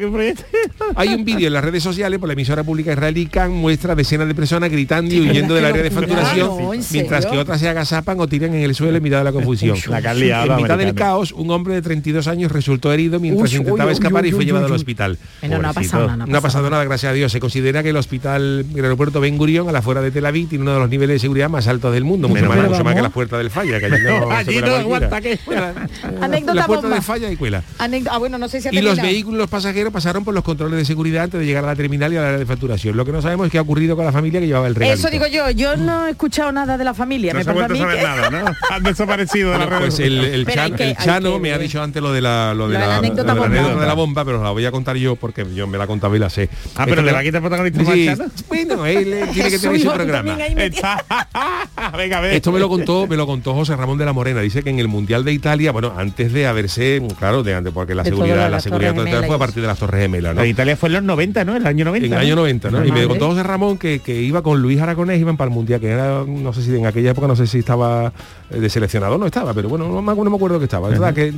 Hay un vídeo en las redes sociales por la emisora pública israelí Can muestra decenas de personas gritando y huyendo del área de facturación, No, ¿en mientras serio? que otras se agazapan o tiran en el suelo en mitad de la confusión. La liado en mitad del caos, un hombre de 32 años resultó herido mientras Uy, intentaba uy, uy, escapar y fue uy, llevado uy, al hospital. Bueno, no ha pasado nada. No ha pasado nada, gracias a Dios. Se considera que el hospital, el aeropuerto Ben Gurion, a la fuera de Tel Aviv, tiene uno de los niveles de seguridad más altos del mundo, mucho más, mucho que las puertas del falla, que allí no, allí aguanta que- Anécdota Las puertas bomba. de falla y cuela. Anécdota- ah, bueno, no sé si ha Y los vehículos, los pasajeros pasaron por los controles de seguridad antes de llegar a la terminal y a la área de facturación. Lo que no sabemos es qué ha ocurrido con la familia que llevaba el regalo. Eso digo yo, yo no he escuchado nada de la familia. No me se ha parece a vuelto a mí saber que... nada, ¿no? Han desaparecido de la red. pues el, Chano, que- el hay Chano que me ha dicho antes lo de la, lo de la la, anécdota lo de la bomba. anécdota de la bomba, pero la voy a contar yo porque yo me la contaba y la sé. Ah, pero Esto le va a quitar protagonismo Sí, al Chano. bueno, él eh, tiene que tener su programa. Venga, a ver. Esto me lo contó, me lo contó José Ramón de la Morena. Dice que en el Mundial de Italia, bueno, antes de haberse, claro, de antes, porque la seguridad, la las seguridad fue a partir de las Torres Gemelas, ¿no? La Italia fue en los 90, ¿no? El año 90. En el año 90, ¿no? Y me contó José Ramón que, que iba con Luis Aragonés, iban para el Mundial, que era, no sé si en aquella época, no sé si estaba eh, de seleccionador, no estaba, pero bueno, no me, acu- no me acuerdo que estaba. Es verdad que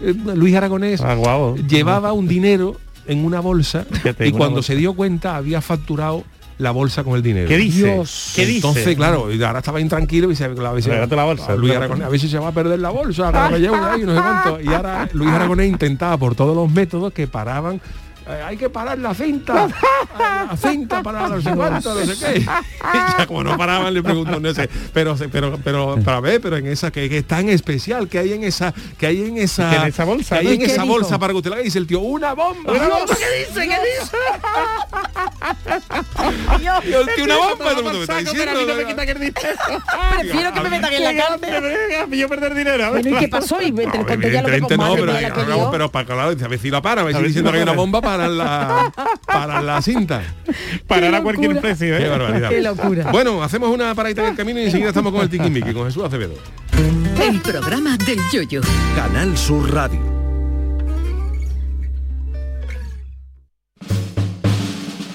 eh, Luis Aragonés Ah, guau. llevaba un dinero en una bolsa Fíjate, y una cuando bolsa. se dio cuenta había facturado la bolsa con el dinero. ¿Qué dice? Dios. ¿Qué dice? Entonces, claro, y ahora estaba intranquilo y se veces, la bolsa. a Luis Aragonés, a si se va a perder la bolsa, ahora me llevo de ahí, no sé cuánto. Y ahora Luis Aragonés intentaba por todos los métodos que paraban. Eh, hay que parar la cinta, la cinta para no sé cuánto, no sé qué. Ya como no paraban le pregunto, no sé, pero pero pero para ver, pero en esa que, que es tan especial que hay en esa que hay en esa Que en esa bolsa, que hay en ¿Qué esa dijo? bolsa para que usted la haga", y dice el tío, una bomba. ¿Qué dice? ¿Qué dice? Y el tío, una bomba, todo el mundo me está Saco, pero a mí no me quita diciendo. que el dinero. Prefiero que me metan en la cárcel. Yo perder dinero. Bueno, ¿y qué pasó? Y te No, conté ya lo que evidentemente no, madre pero, para claro, dice, a ver si la para, a ver si diciendo que hay una bomba para la para la cinta. Parar Qué a cualquier precio, Qué ¿eh? barbaridad. Qué locura. Bueno, hacemos una paradita en el camino y enseguida estamos con el Tiquimiqui, con Jesús Acevedo. El programa del yoyo. Canal Sur Radio.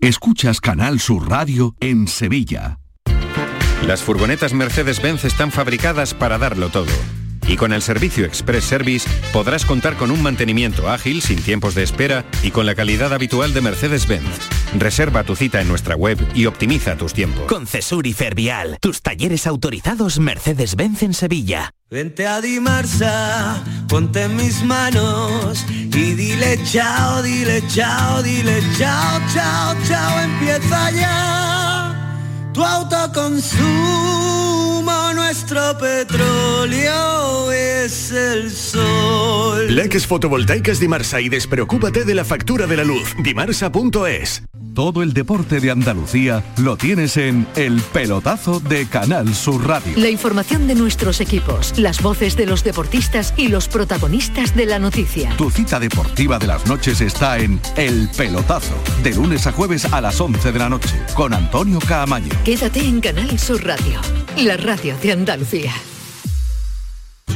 Escuchas Canal Sur Radio en Sevilla. Las furgonetas Mercedes-Benz están fabricadas para darlo todo. Y con el servicio Express Service podrás contar con un mantenimiento ágil, sin tiempos de espera y con la calidad habitual de Mercedes-Benz. Reserva tu cita en nuestra web y optimiza tus tiempos. Con Cesur y Fervial, tus talleres autorizados Mercedes-Benz en Sevilla. Vente a Dimarsa, ponte en mis manos y dile chao, dile chao, dile chao, chao, chao, empieza ya tu autoconsumo, nuestro petróleo es el sol. Leques fotovoltaicas Dimarsa y despreocúpate de la factura de la luz. Dimarsa.es. Todo el deporte de Andalucía lo tienes en El Pelotazo de Canal Sur Radio. La información de nuestros equipos, las voces de los deportistas y los protagonistas de la noticia. Tu cita deportiva de las noches está en El Pelotazo, de lunes a jueves a las 11 de la noche, con Antonio Caamaño. Quédate en Canal Sur Radio, la radio de Andalucía.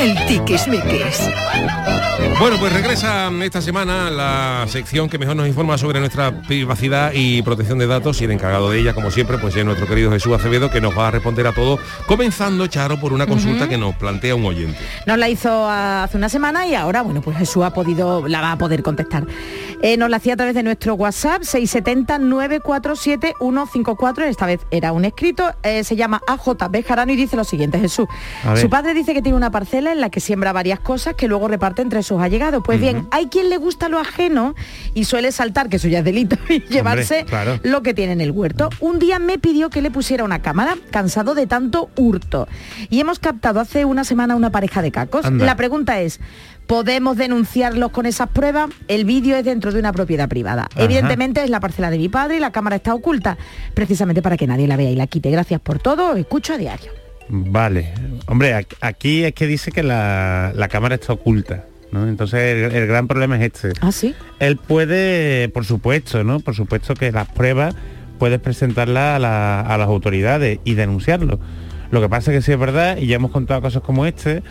El Tiquismiquis. Bueno, pues regresa esta semana la sección que mejor nos informa sobre nuestra privacidad y protección de datos y el encargado de ella, como siempre, pues es nuestro querido Jesús Acevedo, que nos va a responder a todo, comenzando, Charo, por una consulta que nos plantea un oyente. Nos la hizo hace una semana y ahora, bueno, pues Jesús ha podido, la va a poder contestar. Eh, nos la hacía a través de nuestro WhatsApp 670-947-154, esta vez era un escrito, eh, se llama AJ Jarano y dice lo siguiente, Jesús. Su padre dice que tiene una parcela en la que siembra varias cosas que luego reparte entre sus allegados. Pues bien, hay quien le gusta lo ajeno y suele saltar, que eso ya es delito, y llevarse claro. lo que tiene en el huerto. Un día me pidió que le pusiera una cámara, cansado de tanto hurto. Y hemos captado hace una semana una pareja de cacos. Anda. La pregunta es, ¿podemos denunciarlos con esas pruebas? El vídeo es dentro de una propiedad privada. Ajá. Evidentemente es la parcela de mi padre y la cámara está oculta, precisamente para que nadie la vea y la quite. Gracias por todo, os escucho a diario. Vale. Hombre, aquí es que dice que la, la cámara está oculta. ¿no? Entonces el, el gran problema es este. ¿Ah, sí? Él puede, por supuesto, ¿no? Por supuesto que las pruebas puedes presentarlas a, la- a las autoridades y denunciarlo. Lo que pasa es que sí es verdad, y ya hemos contado casos como este,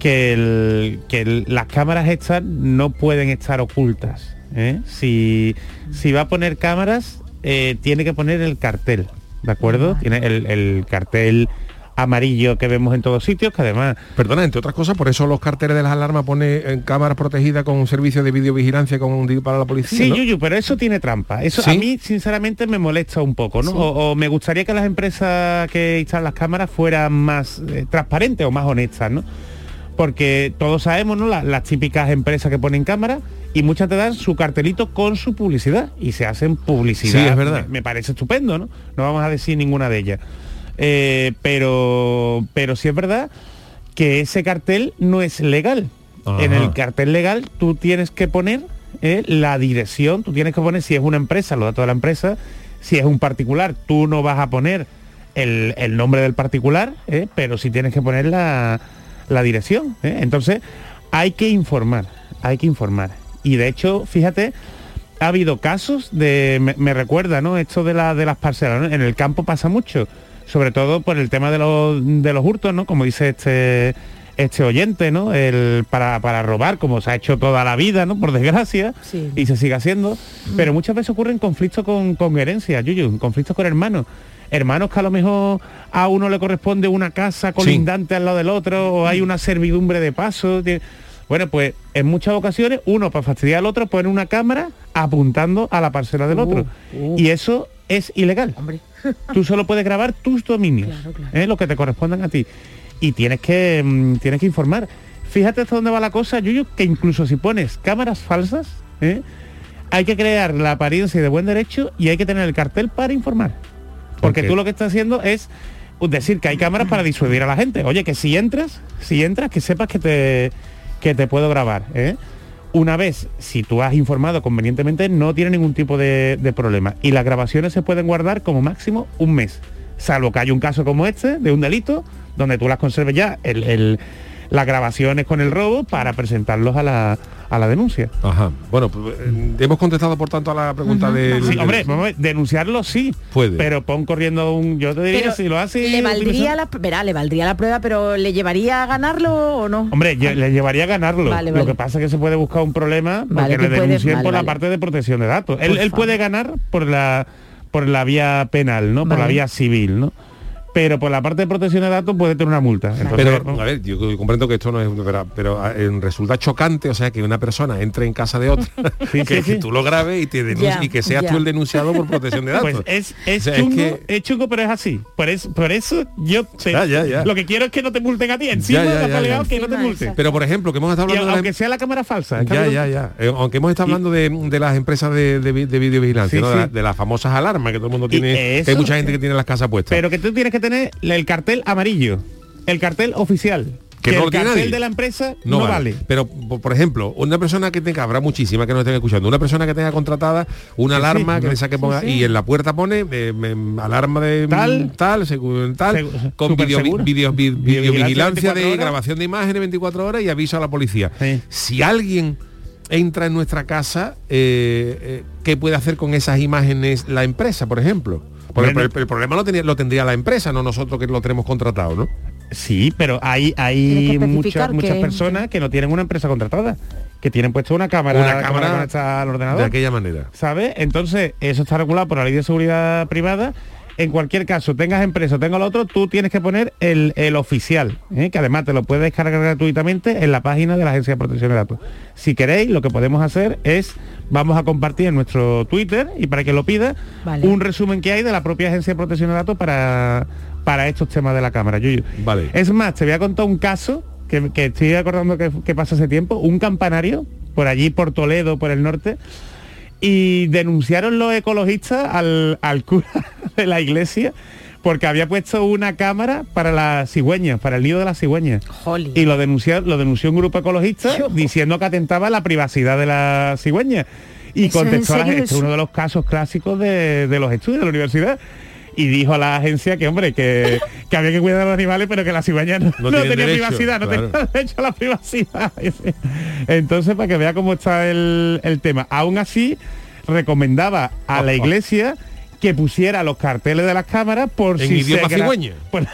que, el- que el- las cámaras estas no pueden estar ocultas. ¿eh? Si, si va a poner cámaras, eh, tiene que poner el cartel, ¿de acuerdo? Tiene el, el cartel amarillo que vemos en todos sitios, que además Perdona, entre otras cosas, por eso los carteles de las alarmas pone en cámaras protegidas con un servicio de videovigilancia con un para la policía. Sí, ¿no? Yuyu, pero eso tiene trampa. Eso ¿Sí? a mí, sinceramente, me molesta un poco, ¿no? O, o me gustaría que las empresas que instalan las cámaras fueran más eh, transparentes o más honestas, ¿no? Porque todos sabemos, ¿no? La- las típicas empresas que ponen cámaras y muchas te dan su cartelito con su publicidad y se hacen publicidad. Sí, es verdad. Me, me parece estupendo, ¿no? No vamos a decir ninguna de ellas. Eh, pero, pero sí es verdad que ese cartel no es legal. Ajá. En el cartel legal tú tienes que poner eh, la dirección, tú tienes que poner si es una empresa, los datos de la empresa, si es un particular, tú no vas a poner el, el nombre del particular, eh, pero sí tienes que poner la, la dirección. eh. Entonces, hay que informar, hay que informar. Y de hecho, fíjate, ha habido casos de, me, me recuerda, ¿no? Esto de, la, de las parcelas, ¿no? En el campo pasa mucho, sobre todo por el tema de los, de los hurtos, ¿no? Como dice este este oyente, ¿no? El, para, para robar, como se ha hecho toda la vida, ¿no? Por desgracia, Sí. y se sigue haciendo. Pero muchas veces ocurren conflictos con, con herencia, Yuyu, conflictos con hermanos. Hermanos que a lo mejor a uno le corresponde una casa colindante al lado del otro, o hay una servidumbre de paso. Bueno, pues en muchas ocasiones uno para fastidiar al otro pone una cámara apuntando a la parcela del otro. Y eso es ilegal. Hombre. Tú solo puedes grabar tus dominios, Claro, claro. ¿eh? lo que te correspondan a ti. Y tienes que, mm, tienes que informar. Fíjate hasta dónde va la cosa, Yuyu, que incluso si pones cámaras falsas, ¿eh? hay que crear la apariencia de buen derecho y hay que tener el cartel para informar. Porque tú lo que estás haciendo es decir que hay cámaras para disuadir a la gente. Oye, que si entras, si entras, que sepas que te, que te puedo grabar. ¿eh? Una vez, si tú has informado convenientemente, no tiene ningún tipo de, problema. Y las grabaciones se pueden guardar como máximo un mes. Salvo que haya un caso como este, de un delito, donde tú las conserves ya el- las grabaciones con el robo para presentarlos a la, a la denuncia. Ajá. Bueno, pues, eh, hemos contestado por tanto a la pregunta de... Sí, hombre, denunciarlo sí. Puede. Pero pon corriendo un. Yo te diría Pero si lo hace. le valdría la verá, le valdría la prueba, pero le llevaría a ganarlo o no. Hombre, yo- le llevaría a ganarlo. Vale, Lo que pasa es que se puede buscar un problema porque Vale, que le denuncien vale, por la parte de protección de datos. Él, él puede ganar por la por la vía penal, ¿no? Por la vía civil, ¿no? Pero por la parte de protección de datos puede tener una multa. Entonces, Pero, a ver, yo comprendo que esto no es... Pero, pero, ah, eh, resulta chocante, o sea, que una persona entre en casa de otra, Sí, que, sí, tú lo grabes y, te Ya, y que seas tú el denunciado por protección de datos. Pues es, es O sea, es chungo, que- es chungo, pero es así. Por eso, por eso yo te- Ya, ya, ya. lo que quiero es que no te multen a ti. Encima Ya, ya, la ya, delegado ya. que no te multen. Pero, por ejemplo, que hemos estado Y hablando de... aunque sea la cámara falsa. Ya, ¿está ya, ya. Eh, aunque hemos estado Y- hablando de, de las empresas de, de, vi- de videovigilancia, Sí, ¿no? sí. De, la- de las famosas alarmas que todo el mundo Y tiene, que hay mucha gente que tiene las casas puestas. Pero que tú tienes que tener el cartel amarillo, el cartel oficial. Que no el cartel nadie. de la empresa no, vale. Pero, por, ejemplo, una persona que tenga, habrá muchísimas que nos estén escuchando, una persona que tenga contratada una Sí, alarma sí, que no, le saque ponga sí. y en la puerta pone eh, alarma de Tal. tal, según tal, Segu- con súper video, seguro. video- vi- Videovigilancia videovigilancia de 24 horas. grabación de imágenes 24 horas y aviso a la policía. Si alguien entra en nuestra casa, eh, eh, ¿qué puede hacer con esas imágenes la empresa, por ejemplo? Porque Bueno. el, el problema lo, tenía, lo tendría la empresa, no nosotros que lo tenemos contratado, ¿no? Sí, pero hay, hay muchas, muchas que- personas que no tienen una empresa contratada, que tienen puesto una cámara, Una cámara al ordenador. De aquella manera. ¿Sabes? Entonces, eso está regulado por la ley de seguridad privada. En cualquier caso, tengas empresa o tengas lo otro, tú tienes que poner el, el oficial, ¿eh? que además te lo puedes descargar gratuitamente en la página de la Agencia de Protección de Datos. Si queréis, lo que podemos hacer es, vamos a compartir en nuestro Twitter y para que lo pida, Vale. un resumen que hay de la propia Agencia de Protección de Datos para, para estos temas de la cámara. Yuyu. Vale. Es más, te voy a contar un caso que, que estoy acordando que, que pasó hace tiempo, un campanario por allí, por Toledo, por el norte, y denunciaron los ecologistas al, al cura de la iglesia porque había puesto una cámara para las cigüeñas, para el nido de las cigüeñas. Jolly. Y lo denunció, lo denunció un grupo ecologista Yo. diciendo que atentaba a la privacidad de las cigüeñas. Y ¿Eso es en contestó a la gente, este uno de los casos clásicos de, de los estudios de la universidad. Y dijo a la agencia que, hombre, que, que había que cuidar a los animales, pero que la cigüeña no, No no tenía derecho, privacidad, no claro. tenía derecho a la privacidad. Entonces, para que vea cómo está el, el tema. Aún así, recomendaba a la iglesia que pusiera los carteles de las cámaras por En si idioma se gra- cigüeña. Por,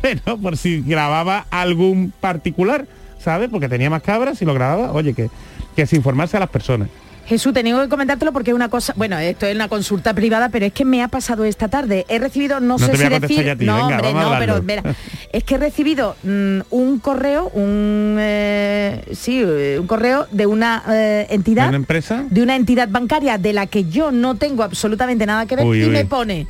bueno, por si grababa algún particular, ¿sabes? Porque tenía más cabras y lo grababa, oye, que, que se informase a las personas. Jesús, tengo que comentártelo porque es una cosa, bueno, esto es una consulta privada, pero es que me ha pasado esta tarde. He recibido, no, No sé te voy si a decir, ya a ti, no, venga, hombre, no, pero mira, es que he recibido mm, un correo, un eh, sí, un correo de una eh, entidad, ¿Una empresa? de una entidad bancaria de la que yo no tengo absolutamente nada que ver Uy, y uy. me pone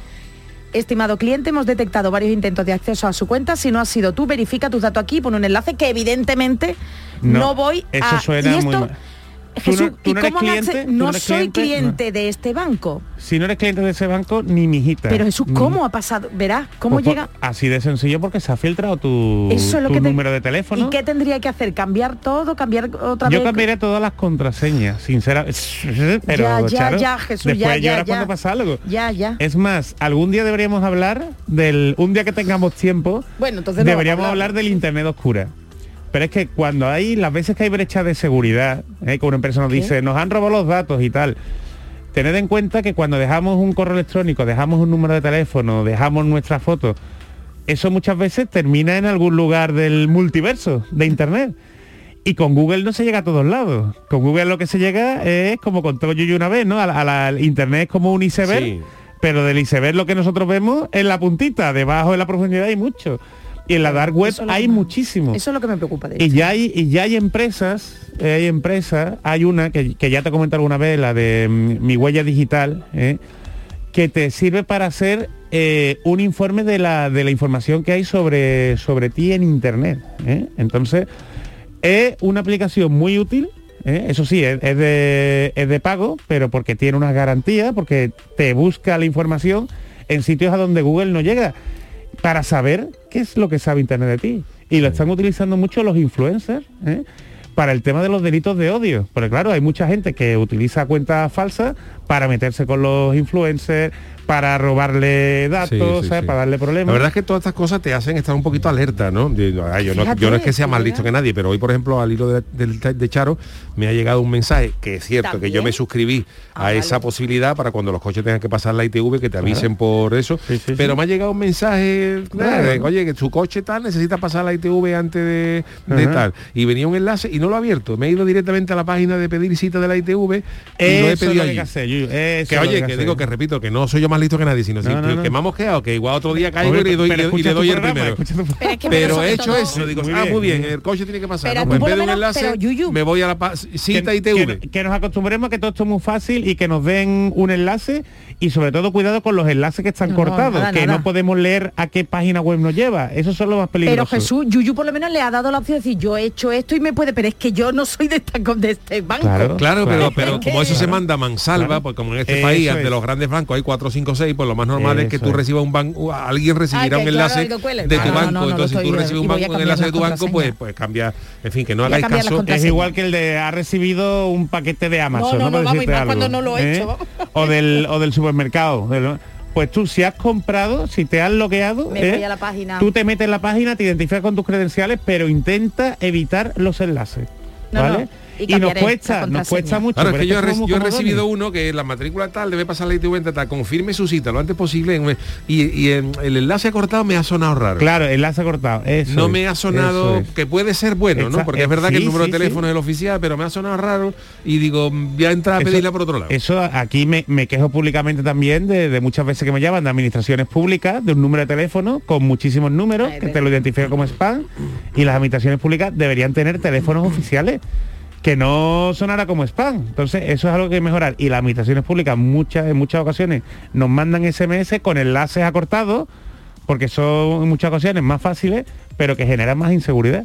Estimado cliente, hemos detectado varios intentos de acceso a su cuenta. Si no has sido tú, verifica tus datos aquí, pone un enlace que evidentemente no, No, voy eso a... suena y muy mal. ¿Tú no- Jesús, tú ¿y no eres cómo cliente? ¿Tú No eres soy cliente? cliente de este banco. Si no eres cliente de ese banco, ni mi hijita. Pero Jesús. ¿cómo ha pasado? Verás, ¿cómo Pues por- llega? Así de sencillo porque se ha filtrado tu, Eso es lo tu que te- número de teléfono. ¿Y qué tendría que hacer? ¿Cambiar todo? ¿Cambiar otra Yo vez? cambiaré todas las contraseñas, sinceramente. Pero, ya, ya, Charo, ya, Jesús, después ya, ya, ya. cuando pasa algo. Ya, ya. Es más, algún día deberíamos hablar del... Un día que tengamos tiempo, Bueno, entonces deberíamos a hablar del Internet oscura. Pero es que cuando hay, las veces que hay brechas de seguridad, ¿eh? que una empresa nos ¿Qué? dice, nos han robado los datos y tal, tened en cuenta que cuando dejamos un correo electrónico, dejamos un número de teléfono, dejamos nuestra foto, eso muchas veces termina en algún lugar del multiverso de Internet. Y con Google no se llega a todos lados. Con Google lo que se llega es como contó yo una vez, ¿no? A la, a la- al Internet es como un iceberg, Sí. pero del iceberg lo que nosotros vemos es la puntita, debajo de la profundidad hay mucho. Y en la dark web hay que muchísimo. Eso es lo que me preocupa de Y ya hay, y ya hay empresas, eh, hay empresas, hay una que, que ya te comenté alguna vez, la de mm, mi huella digital, eh, que te sirve para hacer eh, un informe de la, de la información que hay sobre, sobre ti en internet. Entonces, es una aplicación muy útil. Eso sí, es, es de, es de pago, pero porque tiene unas garantías, porque te busca la información en sitios a donde Google no llega para saber qué es lo que sabe Internet de ti. Y lo están utilizando mucho los influencers ¿eh? para el tema de los delitos de odio. Porque claro, hay mucha gente que utiliza cuentas falsas para meterse con los influencers, para robarle datos, Sí, sí, ¿sabes? sí. para darle problemas. La verdad es que todas estas cosas te hacen estar un poquito alerta, ¿no? Ay, yo, no Fíjate, yo no es que sea más listo que nadie, pero hoy, por ejemplo, al hilo de, del- de Charo, me ha llegado un mensaje que es cierto que yo me suscribí a esa posibilidad para cuando los coches tengan que pasar la ITV, que te avisen por eso. pero me ha llegado un mensaje, Claro. de, oye, que su coche tal necesita pasar la ITV antes de, tal. Y venía un enlace y no lo he abierto. Me he ido directamente a la página de pedir cita de la ITV y lo he Eso es pedido lo que hay allí. que hacer, Eso que oye, que digo que repito, que no soy yo más listo que nadie, sino No, si- no, no. que me ha mosqueado, que igual otro día caigo y le doy, y le- el programa, primero. Pero es que Pero sobre he hecho todo- eso, digo, Muy ah, bien. muy bien, el coche tiene que pasar. Pero ¿no? tú En por vez lo de un enlace, pero, Yuyu. me voy a la cita que, ITV. que- que nos acostumbremos a que todo esto es muy fácil y que nos den un enlace y sobre todo cuidado con los enlaces que están No, cortados, nada, que nada. no podemos leer a qué página web nos lleva. Eso son lo más Pero peligroso. Jesús, Yuyu por lo menos le ha dado la opción de decir, yo he hecho esto y me puede, pero es que yo no soy de, esta, de este banco. Claro, pero, pero Es que- como eso se manda a mansalva, Claro. pues como en este Eso país es. ante los grandes bancos hay 4, 5, 6, pues lo más normal es que tú recibas un banco, alguien recibirá Ah, un enlace claro, de tu Ah, banco, no, no lo entonces si tú recibes un, banco, un enlace la de tu banco, pues, pues cambia, en fin, que no hagáis caso. Es igual que el de ha recibido un paquete de Amazon. No, cuando lo he ¿eh? hecho. O del, o del supermercado. Pues tú, si has comprado, si te has bloqueado, Me ¿eh? voy a la página. tú te metes en la página, te identificas con tus credenciales, pero intenta evitar los enlaces. No, ¿Vale? no, y y nos cuesta, nos cuesta mucho. Claro, es que yo, he yo recibido uno que la matrícula tal debe pasar la ITV tal, confirme su cita lo antes posible en- y, y en- el enlace cortado me ha sonado raro. Claro, enlace cortado. eso no es, me ha sonado es. que puede ser bueno, ¿no? Porque es eh, verdad que el número sí, de teléfono sí. es el oficial, pero me ha sonado raro y digo, voy a entrar a Eso- pedirla por otro lado. Eso aquí me, me quejo públicamente también de, de muchas veces que me llaman de administraciones públicas, de un número de teléfono con muchísimos números, que te lo identifica como spam, y las administraciones públicas deberían tener teléfonos oficiales que no sonara como spam. Entonces, eso es algo que hay que mejorar. Y las administraciones públicas muchas, en muchas ocasiones nos mandan SMS con enlaces acortados, porque son en muchas ocasiones más fáciles, pero que generan más inseguridad.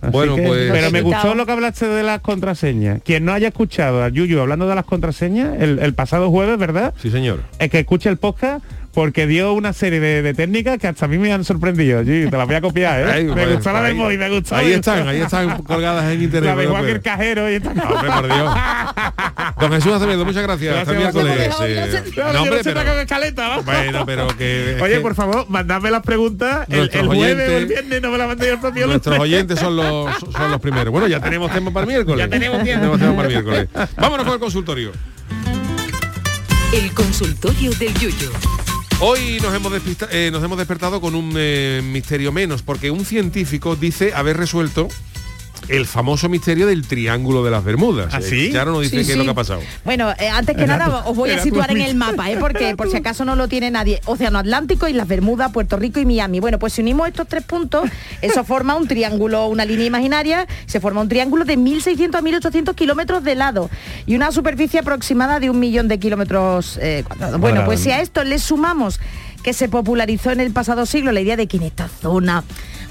Así Bueno, que- pues- pero me gustó lo que hablaste de las contraseñas. Quien no haya escuchado a Yuyu hablando de las contraseñas el, el pasado jueves, ¿verdad? Sí, señor. Es que escuche el podcast porque dio una serie de, de técnicas que hasta a mí me han sorprendido. Te las voy a copiar, ¿eh? Ahí, me pues, gustó la de Moy, me gustó. Ahí están, ahí están colgadas en internet. La de no Juan el cajero y esta No, hombre, por Dios. Don Jesús Acevedo, muchas gracias. Gracias, eh, No, no, yo hombre, no sé pero- con escaleta. Bueno, pero que... Oye, que por favor, mandadme las preguntas el, jueves o el oyentes- viernes, no me las mandéis el propio Nuestros lunes. oyentes son los, son los primeros. Bueno, ya tenemos tema para el miércoles. Ya tenemos tiempo. Tenemos para el miércoles. Vámonos con el consultorio. El consultorio del Yuyo. Hoy nos hemos, despista- eh, nos hemos despertado con un eh, misterio menos, porque un científico dice haber resuelto el famoso misterio del Triángulo de las Bermudas. ¿Ah, Eh, sí? Charo nos dice Sí, qué es lo que ha pasado. Bueno, eh, antes que Era nada tu- os voy a situar tu en el mapa, ¿eh? porque por si acaso no lo tiene nadie. Océano Atlántico, Islas Bermudas, Puerto Rico y Miami. Bueno, pues si unimos estos tres puntos, eso forma un triángulo, una línea imaginaria, se forma un triángulo de 1.600 a 1.800 kilómetros de lado y una superficie aproximada de un millón de kilómetros eh, cuadrados. Bueno, pues si a esto le sumamos que se popularizó en el pasado siglo la idea de que en esta zona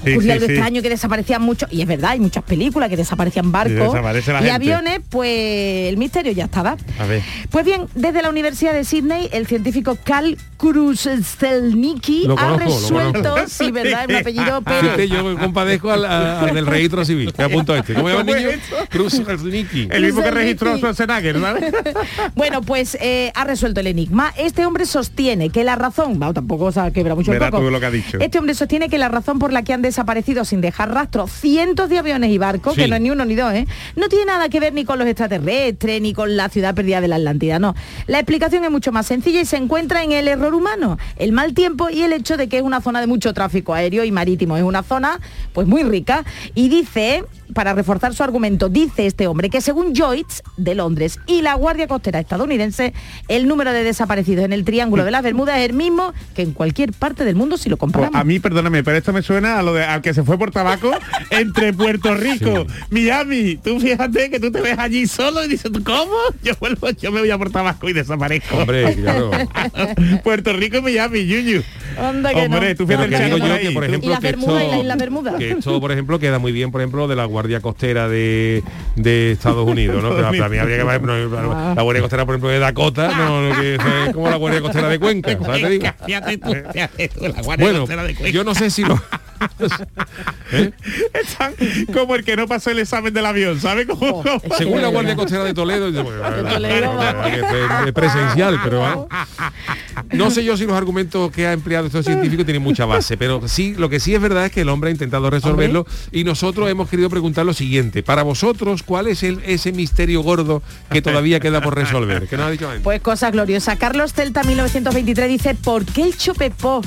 Sí, ocurría sí, algo sí. extraño, que desaparecían mucho, y es verdad, hay muchas películas que desaparecían barcos y aviones, pues el misterio ya estaba. A ver. Pues bien, desde la Universidad de Sydney, el científico Carl Kruszelnicki ha conozco, resuelto, sí, verdad, un apellido Fíjate, Pérez. yo me compadezco al, a- al del registro civil. Me apunto a este. ¿Cómo se llama el ¿Cómo niño? es. El mismo que registró Schwarzenegger, ¿vale? Bueno, pues eh, ha resuelto el enigma. Este hombre sostiene que la razón, bueno, tampoco se ha quebrado mucho el tú lo que ha dicho. Este hombre sostiene que la razón por la que han desaparecido sin dejar rastro cientos de aviones y barcos, Sí. que no es ni uno ni dos, ¿eh? no tiene nada que ver ni con los extraterrestres, ni con la ciudad perdida de la Atlántida, no. La explicación es mucho más sencilla y se encuentra en el error humano, el mal tiempo y el hecho de que es una zona de mucho tráfico aéreo y marítimo. Es una zona pues muy rica. Y dice, para reforzar su argumento, dice este hombre que según Joyce de Londres y la Guardia Costera estadounidense, el número de desaparecidos en el Triángulo de las Bermudas es el mismo que en cualquier parte del mundo si lo Pues comparamos. a mí, perdóname, pero esto me suena a lo de al que se fue por tabaco entre Puerto Rico, Miami. Tú fíjate que tú te ves allí solo y dices, ¿tú cómo? Yo vuelvo, yo me voy a por tabaco y desaparezco. Hombre, claro. Puerto Rico y Miami, Yuyu. Anda que Hombre, no. tú fíjate que el digo charco yo ahí, que, por ejemplo, Y que y la esto, isla Bermuda. que esto, por ejemplo, queda muy bien, por ejemplo, de la Guardia Costera de, de Estados Unidos, ¿no? Que para mí habría que, por ejemplo, Ah. la Guardia Costera, por ejemplo, de Dakota, no, no, que es como la Guardia Costera de Cuenca, ¿sabes? Te digo? Fíjate tú, fíjate tú, la Guardia Bueno, Costera de Cuenca. yo no sé si lo, ¿Eh? Están como el que no pasó el examen del avión, ¿sabe? Como, Según la Guardia Costera de Toledo, ser de presencial, pero ah, no sé yo si los argumentos que ha empleado estos científicos tienen mucha base, pero sí, lo que sí es verdad es que el hombre ha intentado resolverlo y nosotros hemos querido preguntar lo siguiente, para vosotros, ¿cuál es el, ese misterio gordo que todavía queda por resolver? ¿Qué nos ha dicho antes? Pues cosa gloriosa. Carlos Celta 1923 dice, ¿por qué el chopepó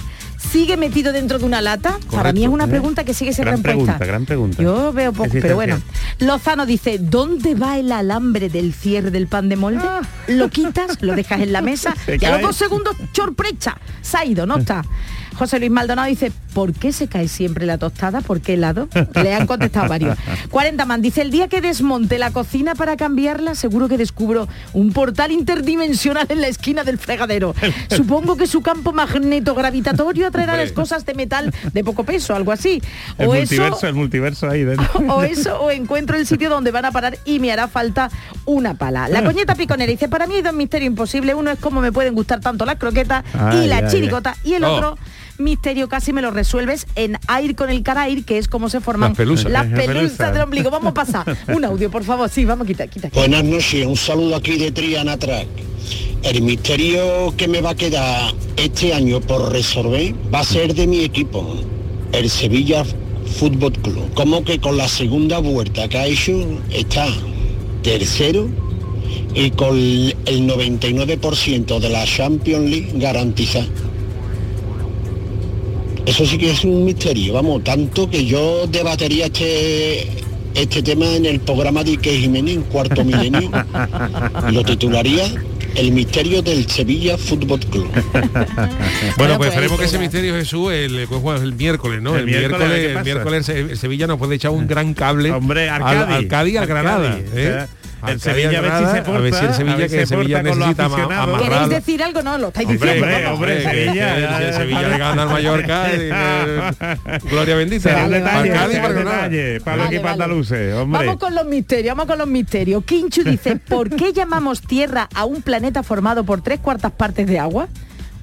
sigue metido dentro de una lata? Para mí es una pregunta que sigue sin gran respuesta. pregunta, gran pregunta. Yo veo poco, pero bueno. Lozano dice, ¿dónde va el alambre del cierre del pan de molde? Lo quitas, lo dejas en la mesa Se y a los dos segundos, chorprecha, se ha ido, no está. José Luis Maldonado dice, ¿por qué se cae siempre la tostada? ¿Por qué helado? Le han contestado varios. 40 man dice, el día que desmonte la cocina para cambiarla, seguro que descubro un portal interdimensional en la esquina del fregadero. Supongo que su campo magneto-gravitatorio atraerá las cosas de metal de poco peso, algo así. El O eso, multiverso, el multiverso ahí dentro. o eso o encuentro el sitio donde van a parar y me hará falta una pala. La coñeta piconera dice, para mí hay dos misterios imposibles. Uno es cómo me pueden gustar tanto las croquetas Ay, y la ay, chiricota. Y el Oh. otro misterio casi me lo resuelves en aire con el carair, que es cómo se forman Las pelusas. las pelusas del ombligo. Vamos a pasar. Un audio, por favor. Sí, vamos a quitar, quita. quita. Buenas noches, un saludo aquí de Triana Track. El misterio que me va a quedar este año por resolver va a ser de mi equipo, el Sevilla Fútbol Club. Como que con la segunda vuelta que ha hecho está tercero y con el 99% de la Champions League garantizada. Eso sí que es un misterio, vamos, tanto que yo debatería este, este tema en el programa de Ike Jiménez en cuarto milenio. Lo titularía El misterio del Sevilla Fútbol Club. Bueno, pues esperemos que ese misterio Jesús el, pues, el miércoles, ¿no? El El, miércoles, miércoles, ¿qué el miércoles Sevilla nos puede echar un gran cable Hombre, al al, Cádiz. al Cádiz Granada. ¿eh? O sea, el Sevilla a ver si se Granada, a ver si el Sevilla ver que si el se Sevilla porta con los necesita aficionados. ¿Queréis decir algo? No, lo estáis Hombre, diciendo. hombre, hombre, Sevilla, que ya, el ya, Sevilla ya. le gana al Mallorca y, eh, Gloria bendita. Será un Para detalle, el Cádiz, será para un Granada. detalle para los Vale, equipos vale. andaluces, hombre. Vamos con los misterios, vamos con los misterios. Kinchu dice, ¿por qué llamamos Tierra a un planeta formado por tres cuartas partes de agua?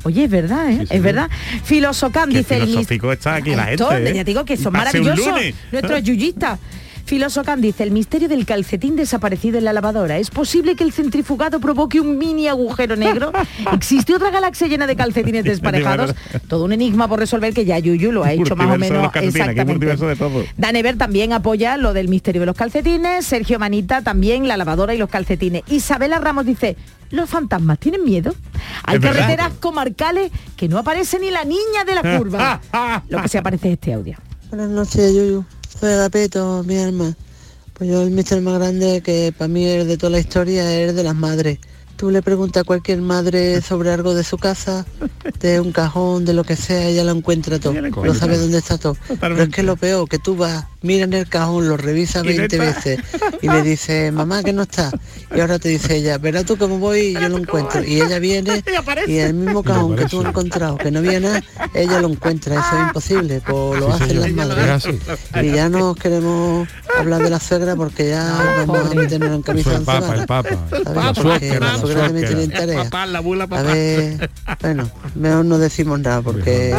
Oye, es verdad, ¿eh? es verdad. Dice el filosófico está aquí la gente, ¿eh? Ya te digo que son maravillosos. Nuestros yuyistas. Filosocan dice, el misterio del calcetín desaparecido en la lavadora. ¿Es posible que el centrifugado provoque un mini agujero negro? ¿Existe otra galaxia llena de calcetines desparejados? Todo un enigma por resolver que ya Yuyu lo ha hecho más o menos exactamente. multiverso de todo. Danever también apoya lo del misterio de los calcetines, Sergio Manita también la lavadora y los calcetines. Isabela Ramos dice, ¿los fantasmas tienen miedo? Hay Es verdad. carreteras comarcales que no aparece ni la niña de la curva. lo que se aparece es este audio. Buenas noches, Yuyu. Soy Agapeto, mi alma. Pues yo el misterio más grande que para mí es de toda la historia es de las madres. Tú le preguntas a cualquier madre sobre algo de su casa, de un cajón, de lo que sea, ella lo encuentra todo. Lo No encuentra. sabe dónde está todo. Pero es que lo peor, que tú vas, mira en el cajón, lo no 20 está. veces y le dices, mamá, que no está. Y ahora te dice ella, verás tú cómo voy y yo lo encuentro. Y ella viene y el mismo cajón que tú has encontrado, que no viene, ella lo encuentra. Eso es imposible, pues lo Sí, hacen señor. las Es madres. Y ya no queremos hablar de la suegra porque ya vamos a meternos en camisa el de papa, el papa. La suegra, la la suegra también tiene tarea. Papá, la bula, A ver, bueno, mejor no decimos nada porque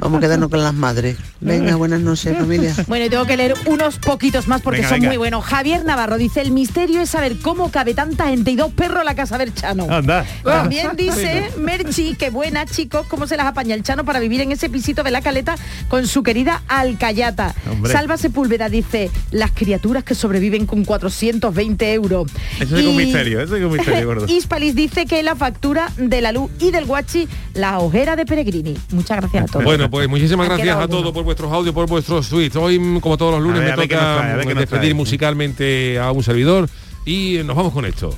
vamos a quedarnos con las madres. Venga, buenas noches familia. Bueno, y tengo que leer unos poquitos más porque Venga, son venga. muy buenos. Javier Navarro dice, el misterio es saber cómo cabe tanta gente y dos perros en la casa del Chano. Anda. También dice Merchi, que buena chicos, cómo se las apaña el Chano para vivir en ese pisito de la caleta con su querida Alcayata. Hombre. Salva Sepúlveda dice, las criaturas que sobreviven con 420 euros. Eso es un misterio, eso es un misterio, gordo. Ispalis dice que la factura de la luz y del guachi, la ojera de Peregrini. Muchas gracias a todos. Bueno, pues muchísimas gracias a todos por vuestros audios, por vuestros tweets. Hoy, como todos los lunes, ver, me toca trae, ver despedir musicalmente a un servidor y nos vamos con esto.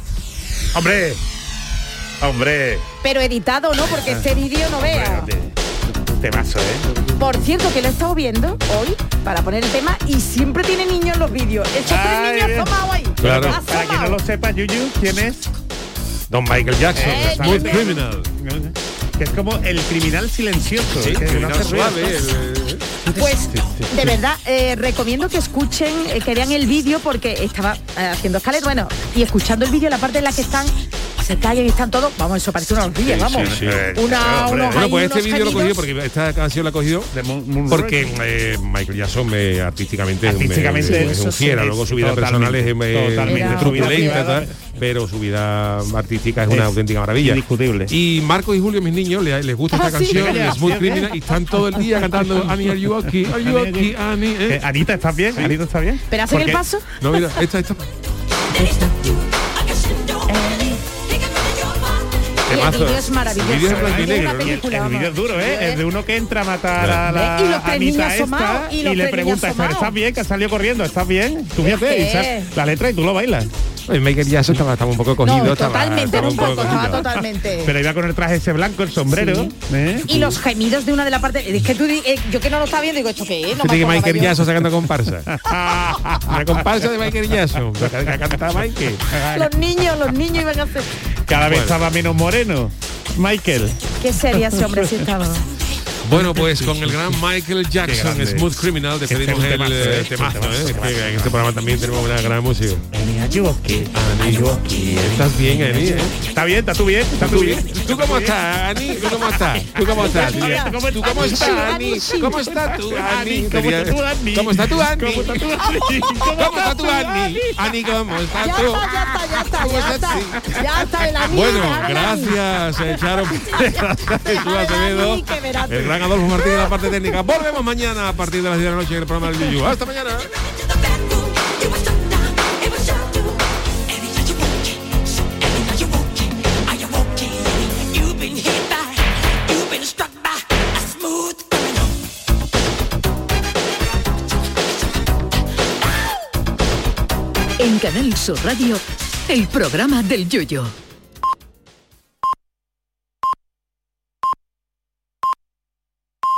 Hombre, hombre. Pero editado, ¿no? Porque este vídeo no vea. Temazo, ¿eh? Por cierto, que lo he estado viendo hoy para poner el tema y siempre tiene niños en los vídeos. Estos tres niños bien. asomados ahí. Claro. Para quien no lo sepa, Yuyu, ¿quién es? Don Michael Jackson, Eh, niño. Criminal. Que es como el criminal silencioso. Sí, criminal el- Pues de verdad, eh, recomiendo que escuchen, eh, que vean el vídeo porque estaba eh, haciendo escalera, bueno, y escuchando el vídeo, la parte en la que están se callan y están todos, vamos, eso parece una orgía, vamos. Sí, sí. Una, unos bueno, pues este vídeo lo he cogido gemidos. porque esta canción la he cogido porque eh, Michael Jackson me, artísticamente, es un- Artísticamente, es un eso sí, fiera, es luego su vida totalmente, personal es, es, totalmente. es pero su vida artística es una Es auténtica maravilla. indiscutible. Y Marcos y Julio, mis niños, les, les gusta esta Ah, sí. canción, ya. Smooth Criminal, y están todo el día cantando Annie, are you okay? Are you okay, Annie? ¿eh? Eh, Anita, ¿estás bien? Sí. Anita, ¿estás bien? ¿Pero hacen el paso? No, mira, esta, esta. El vídeo es maravilloso. El vídeo es Es es duro, ¿eh? Es de uno que entra a matar a la Y los tres niños esta y le pregunta. ¿estás bien? Que salido corriendo, ¿estás bien? Tú fíjate, la letra y tú lo bailas. El Michael Jackson estaba, estaba un poco cogido. No, estaba- totalmente, estaba un poco, estaba cogido. totalmente. Pero iba con el traje ese blanco, el sombrero. Sí. ¿eh? Y los gemidos de una de las partes. Es que tú, eh, yo que no lo estaba viendo, digo, ¿esto qué es? No que Michael. Jackson sacando comparsa. Una comparsa de Michael Jackson. La que la canta Michael. Los niños, los niños iban a hacer. Cada vez Bueno. estaba menos moreno. Michael. Qué sería ese hombre si estaba. Bueno, pues con el gran Michael Jackson. Smooth Criminal, despedimos Este es un el temazo, eh, ¿eh? temazo. ¿eh? temazo, Es que en este programa también tenemos una gran música. Ani, Estás bien, Ani, ¿eh? ¿Está bien? ¿Estás tú bien? ¿Estás tú bien? ¿Tú cómo estás, Ani? ¿Tú cómo estás? ¿Tú cómo estás? Diría, ¿Cómo ¿Tú cómo estás, Ani? ¿Cómo estás tú, Ani? ¿Cómo estás tú, Ani? ¿Cómo estás tú, Ani? ¿Cómo estás tú, Ani? ¿Cómo estás tú, Ani? Ani, ¿cómo estás tú? ya está, ya está, ya está. Ya está el amigo. Bueno, gracias, Charo. gracias, Jesús Acevedo. Ani. El gran Adolfo Martín en la parte técnica. Volvemos mañana a partir de las 10 de la noche en el programa del Yuyu. Hasta mañana. En Canal Sur Radio, el programa del Yoyo.